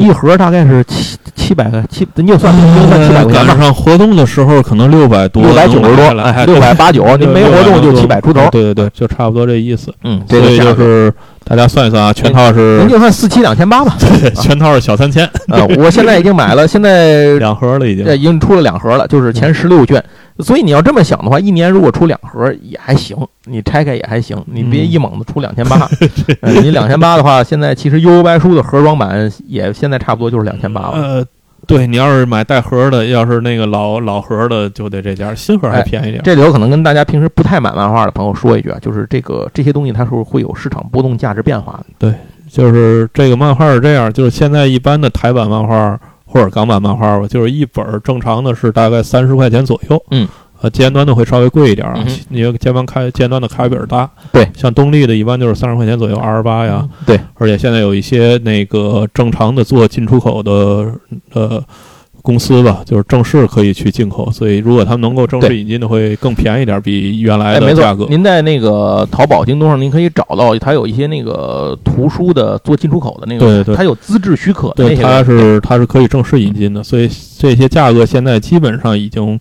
这一盒大概是七七百个七，你就算你就算七百块钱吧，赶上活动的时候可能六百多，六百九十多，能买下来哎，六百八九，您没活动就七百出头。对对对，就差不多这意思。嗯，所以就是大家算一算啊，全套是您就算四七两千八吧。全套是小三千，啊，我现在已经买了，现在两盒了已经呃。已经出了两盒了，就是前十六卷。所以你要这么想的话，一年如果出两盒也还行，你拆开也还行，你别嗯一猛子出两千八。呃你两千八的话，现在其实悠悠白书的盒装版也现在差不多就是两千八了。呃，对你要是买带盒的，要是那个老老盒的，就得这价，新盒还便宜点。这里头可能跟大家平时不太买漫画的朋友说一句啊，就是这个这些东西它是会有市场波动、价值变化的。对就是这个漫画是这样，就是现在一般的台版漫画或者港版漫画吧，就是一本正常的是大概三十块钱左右。嗯。呃，尖端的会稍微贵一点啊嗯哼，你要尖端开尖端的开比尔大，对，像东立的一般就是三十块钱左右，二十八呀，对，而且现在有一些那个正常的做进出口的呃公司吧，就是正式可以去进口，所以如果他们能够正式引进的，会更便宜点，比原来的价格。，您在那个淘宝、京东上，您可以找到它有一些那个图书的做进出口的那个，对对它有资质许可的对，那些它。是它是可以正式引进的，所以这些价格现在基本上已经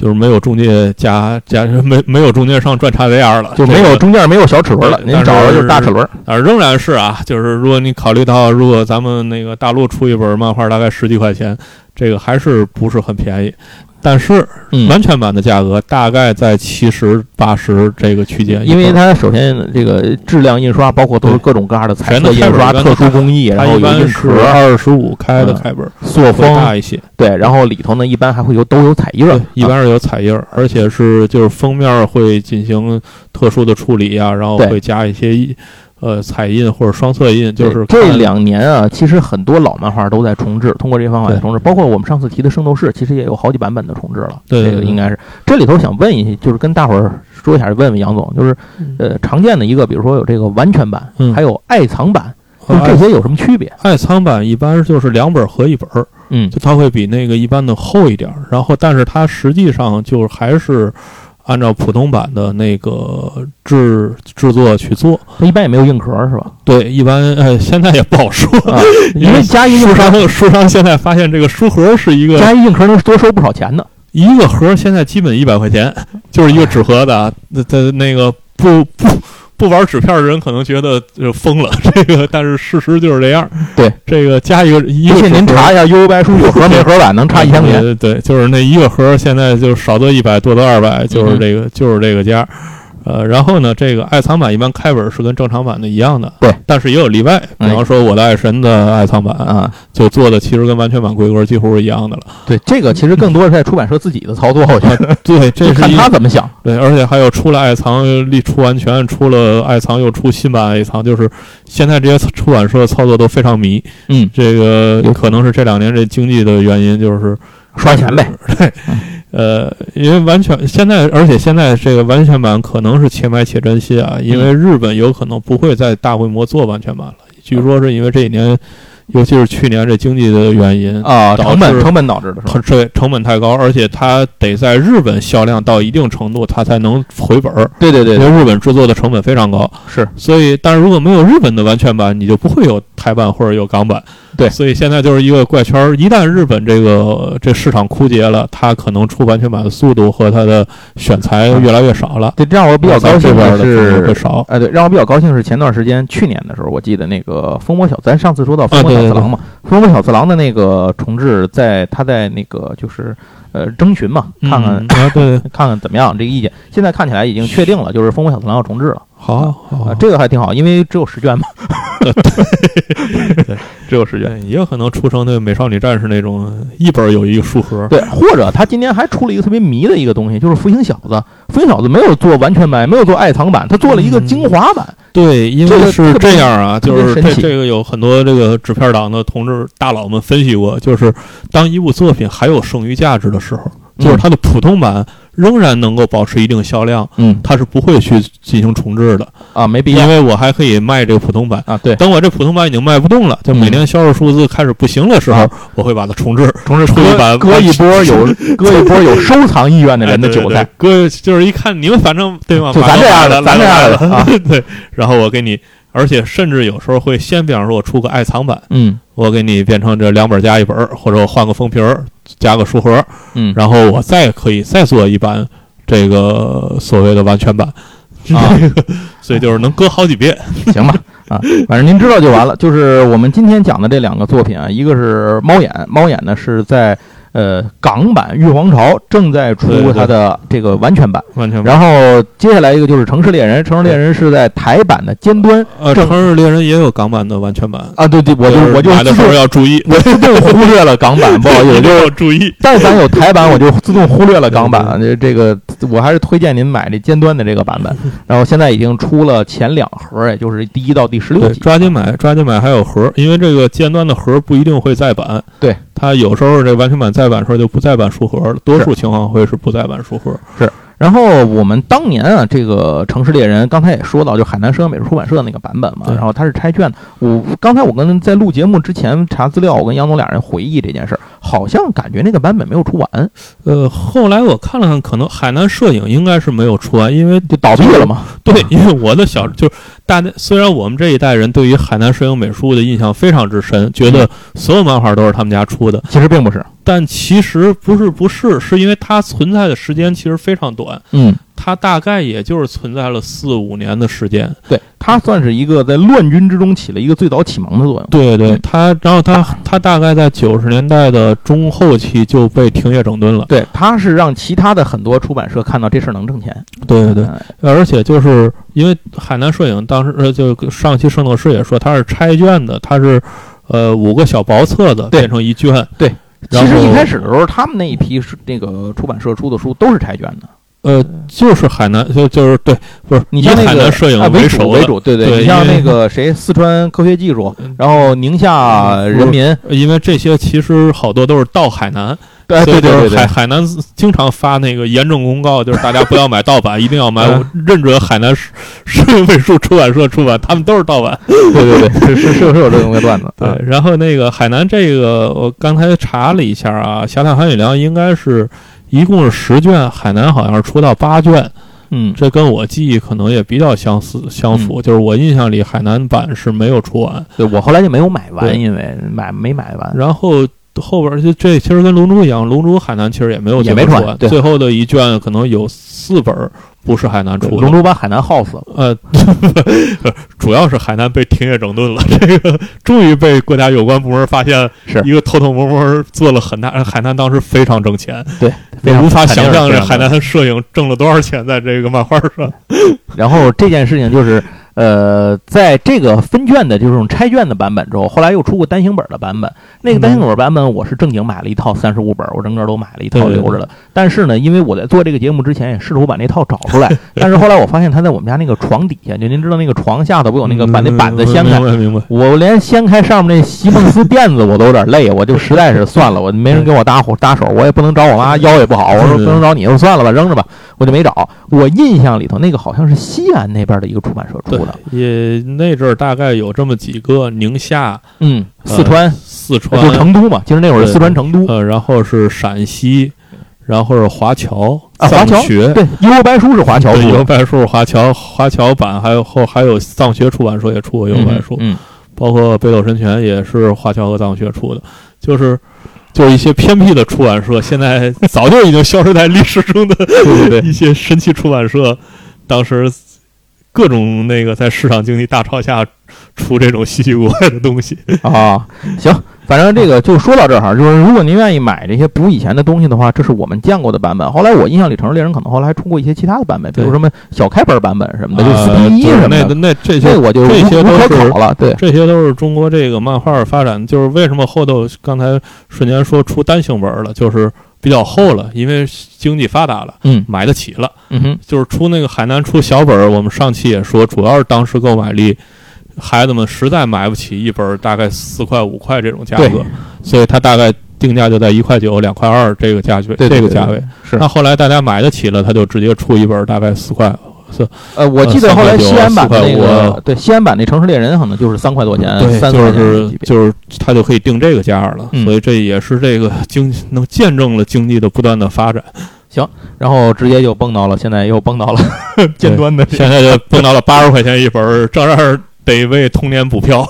就是没有中介加加 没没有中介商赚差 VR 了，就没有中间没有小齿轮了，您找的就是大齿轮。啊，仍然是啊，就是如果你考虑到，如果咱们那个大陆出一本漫画大概十几块钱，这个还是不是很便宜。但是嗯，完全版的价格大概在七十八十这个区间，因为它首先这个质量印刷，包括都是各种各样的彩全都色印刷、特殊工艺，然后一般是二十五开的嗯。开本儿，塑封。大，一些。对，然后里头呢一般还会有都有彩印儿。对，，一般是有彩印儿，而且是就是封面会进行特殊的处理啊，然后会加一些呃彩印或者双色印，就是这两年啊，其实很多老漫画都在重置，通过这些方法在重置，包括我们上次提的《圣斗士》，其实也有好几版本的重置了。对对对。这个应该是。这里头想问一下，就是跟大伙儿说一下，问问杨总，就是呃常见的一个，比如说有这个完全版，嗯。还有爱藏版，这些有什么区别？爱藏版一般就是两本合一本儿，嗯。就它会比那个一般的厚一点儿，然后但是它实际上就还是按照普通版的那个制制作去做。它一般也没有硬壳是吧？对，一般呃现在也不好说，啊，因为加一硬书壳，商 书商现在发现这个书盒是一个加一硬壳能多收不少钱呢。一个盒，现在基本一百块钱，就是一个纸盒的啊，那它那个不不不玩纸片的人可能觉得就疯了，这个但是事实就是这样。对，这个加一个一个您查一下 U 白书有盒没盒版，能差一千块钱。对就是那一个盒，现在就少得一百，多得二百，就是嗯这个，就是这个价。呃，然后呢，这个爱藏版一般开本是跟正常版的一样的，对，但是也有例外，比哎方说我的爱神的爱藏版啊，就做的其实跟完全版规格几乎是一样的了。对，这个其实更多是在出版社自己的操作，我觉得，对，这是看他怎么想。对，而且还有出了爱藏立出完全，出了爱藏又出新版爱藏，就是现在这些出版社操作都非常迷。嗯，这个可能是这两年这经济的原因，就是刷钱呗。对，呃，因为完全现在，而且现在这个完全版可能是且买且珍惜啊，因为日本有可能不会再大规模做完全版了。据说是因为这几年，尤其是去年这经济的原因，啊，成本成本导致的是吧？它这成本太高，而且它得在日本销量到一定程度，它才能回本儿。对对对对，因为日本制作的成本非常高，是所以，但是如果没有日本的完全版，你就不会有台版或者有港版。对所以现在就是一个怪圈儿。一旦日本这个这市场枯竭了，它可能出完全版的速度和它的选材越来越少了。对，这让我比较高兴的是，少。哎，对，让我比较高兴是前段时间去年的时候，我记得那个风魔小，咱上次说到小次郎嘛，风魔小次郎的那个重置在他在那个就是呃征询嘛，看看、嗯啊，对，看看怎么样这个意见。现在看起来已经确定了，就是风魔小次郎要重置了好啊好啊啊，，这个还挺好，因为只有十卷嘛，对只有十卷。也有可能出成那个美少女战士那种一本有一个书盒。对，或者他今年还出了一个特别迷的一个东西，就是福星小子。福星小子没有做完全版，没有做爱藏版，他做了一个精华版。对，因为是这样啊，就是这这个有很多这个纸片党的同志大佬们分析过，就是当一部作品还有剩余价值的时候，就是它的普通版仍然能够保持一定销量，嗯它是不会去进行重置的，啊，没必要因为我还可以卖这个普通版。啊。对，等我这普通版已经卖不动了，就每年销售数字开始不行的时候啊，我会把它重置。重置出一版割割一波有割 一波有收藏意愿的 人的韭菜。哎，对对对哥就是一看你们反正对吗？就咱这样的咱这样的啊 对，然后我给你，而且甚至有时候会先，比方说我出个爱藏版，嗯我给你变成这两本加一本儿，或者我换个封皮儿加个书盒，嗯，然后我再可以再做一版这个所谓的完全版啊，所以就是能搁好几遍。行吧，啊，反正您知道就完了。就是我们今天讲的这两个作品啊，一个是猫眼，猫眼呢是在呃港版《玉皇朝》正在出它的这个完全版，完全版。然后接下来一个就是《城市猎人》，《城市猎人》是在台版的尖端呃，《城市猎人》也有港版的完全版，啊，对对，我就我就买的时候要注意，我自动忽略了港版，不好意思，就要注意。但凡有台版，我就自动忽略了港版。这这个我还是推荐您买这尖端的这个版本。然后现在已经出了前两盒，也就是第一到第十六对，集。抓紧买，抓紧买，还有盒，因为这个尖端的盒不一定会再版。对，它有时候这完全版再版的时候就不再版书盒了，多数情况会是不再版书盒。是然后我们当年啊，这个《城市猎人》刚才也说到，就海南摄影美术出版社那个版本嘛，然后它是拆卷的。我刚才我跟在录节目之前查资料，我跟杨总俩人回忆这件事儿，好像感觉那个版本没有出完，呃，后来我看了看，可能海南摄影应该是没有出完，因为就倒闭了嘛。对，因为我的小就是大家，虽然我们这一代人对于海南摄影美术的印象非常之深，觉得所有漫画都是他们家出的，其实并不是，但其实不是，不是，是因为它存在的时间其实非常短，嗯，它大概也就是存在了四五年的时间。对，它算是一个在乱军之中起了一个最早启蒙的作用。对对嗯，它，然后它它大概在九十年代的中后期就被停业整顿了。对，它是让其他的很多出版社看到这事儿能挣钱。对对对，哎而且就是因为海南摄影当时呃，就上期圣斗士也说它是拆卷的，它是呃五个小薄册子变成一卷。对，其实一开始的时候，他们那一批是那个出版社出的书都是拆卷的。呃，就是海南就就是对，不是以你像那个海南摄影啊为首的，为主，对对你像那个谁，四川科学技术嗯，然后宁夏人民，因为这些其实好多都是到海南，对对对海海南经常发那个严正公告，就是大家不要买盗版，一定要买嗯认准海南摄摄影美术出版社出版，他们都是盗版。对对对，是是是是有这么个段子。对啊，然后那个海南这个，我刚才查了一下啊，《侠探韩雨良》应该是一共是十卷，海南好像是出到八卷，嗯，这跟我记忆可能也比较相似相符。就是我印象里海南版是没有出完，对我后来就没有买完，因为买没买完。然后后边儿就这其实跟龙珠一样，龙珠海南其实也没有也没出完最后出完，对。最后的一卷可能有四本儿不是海南出龙。珠把海南耗死了。呃，主要是海南被停业整顿了，这个终于被国家有关部门发现，是一个偷偷摸摸做了很大。呃海南当时非常挣钱，对，非常无法想象这海南的摄影挣了多少钱在这个漫画上。然后这件事情就是，呃，在这个分卷的这种拆卷的版本之后，后来又出过单行本的版本。那个单行本版本我是正经买了一套三十五本，我整个都买了一套留着的。但是呢，因为我在做这个节目之前也试图把那套找出来，但是后来我发现它在我们家那个床底下，就您知道那个床下头不有那个把那板子掀开明，白明白。我连掀开上面那席梦思垫子我都有点累，我就实在是算了，我没人给我搭伙搭手，我也不能找我妈，腰也不好，我说不能找你，就算了吧，扔着吧，我就没找。我印象里头那个好像是西安那边的一个出版社出的，也那阵儿大概有这么几个，宁夏、嗯，呃四川，四川，就是成都嘛，其实那会儿是四川成都呃，然后是陕西，然后是华侨、啊，华侨藏学。对，幽游白书是华侨对，出的，有白书、华侨、华侨版，还有后还有藏学出版社也出过幽白书，嗯，包括北斗神拳也是华侨和藏学出的，就是就是一些偏僻的出版社，现在早就已经消失在历史中的 一些神奇出版社，当时各种那个在市场经济大潮下出这种稀奇古怪的东西。啊，行，反正这个就说到这儿哈，就是如果您愿意买这些补以前的东西的话，这是我们见过的版本。后来我印象里，《城市猎人》可能后来还出过一些其他的版本，比如什么小开本版本什么的，就四呃 P 一什么的。那那这些这我就无这些都是考了，对，这些都是中国这个漫画发展，就是为什么后头刚才瞬间说出单行本了，就是比较厚了，因为经济发达了，嗯买得起了。嗯哼，就是出那个海南出小本儿，我们上期也说，主要是当时购买力，孩子们实在买不起一本儿大概四块五块这种价格，所以它大概定价就在一块九、两块二这个价位，这个价位。是那后来大家买得起了，他就直接出一本儿大概四块。呃，我记得后来西安版的那个，对，西安版那《城市猎人》可能就是三块多钱，对，三块钱就是就是他就可以定这个价了，嗯所以这也是这个经能见证了经济的不断的发展。行然后直接就蹦到了，现在又蹦到了 尖端的现在就蹦到了八十块钱一本儿，照样得为童年补票。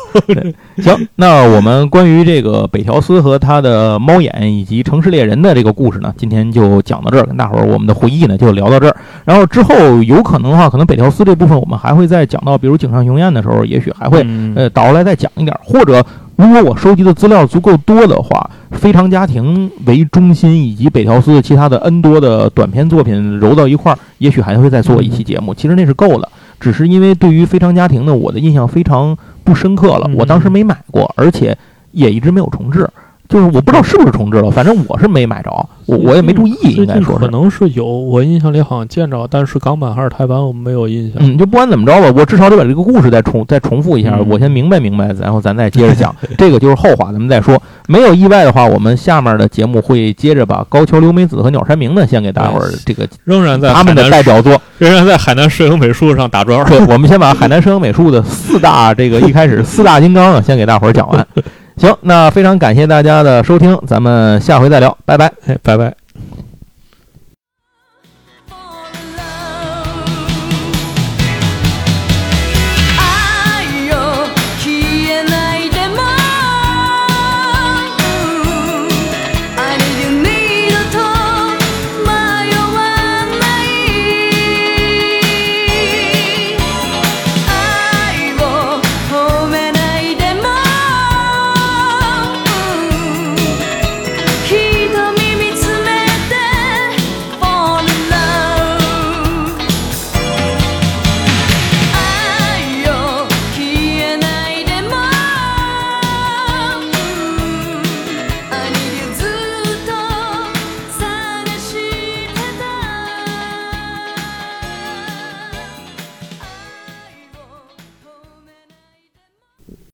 行，那我们关于这个北条司和他的猫眼以及城市猎人的这个故事呢，今天就讲到这儿，跟大伙儿我们的回忆呢就聊到这儿。然后之后有可能的话，可能北条司这部分我们还会再讲到，比如井上雄彦的时候，也许还会嗯呃倒过来再讲一点儿，或者如果我收集的资料足够多的话，非常家庭为中心以及北条司的其他的 N 多的短篇作品揉到一块儿，也许还会再做一期节目。其实那是够了，只是因为对于非常家庭呢，我的印象非常不深刻了，嗯我当时没买过，而且也一直没有重置。就是我不知道是不是重置了，反正我是没买着，我我也没注意，应该说是。能是有，我印象里好像见着，但是港版还是台版，我没有印象。嗯，就不管怎么着吧，我至少得把这个故事再重再重复一下，嗯我先明白明白，然后咱再接着讲。这个就是后话，咱们再说。没有意外的话，我们下面的节目会接着把高桥留美子和鸟山明呢，先给大伙儿这个仍然在他们的代表作。仍然在海南摄影美术上打转。对，我们先把海南摄影美术的四大这个一开始四大金刚啊，先给大伙儿讲完。行，那非常感谢大家的收听，咱们下回再聊，拜拜。哎，拜拜。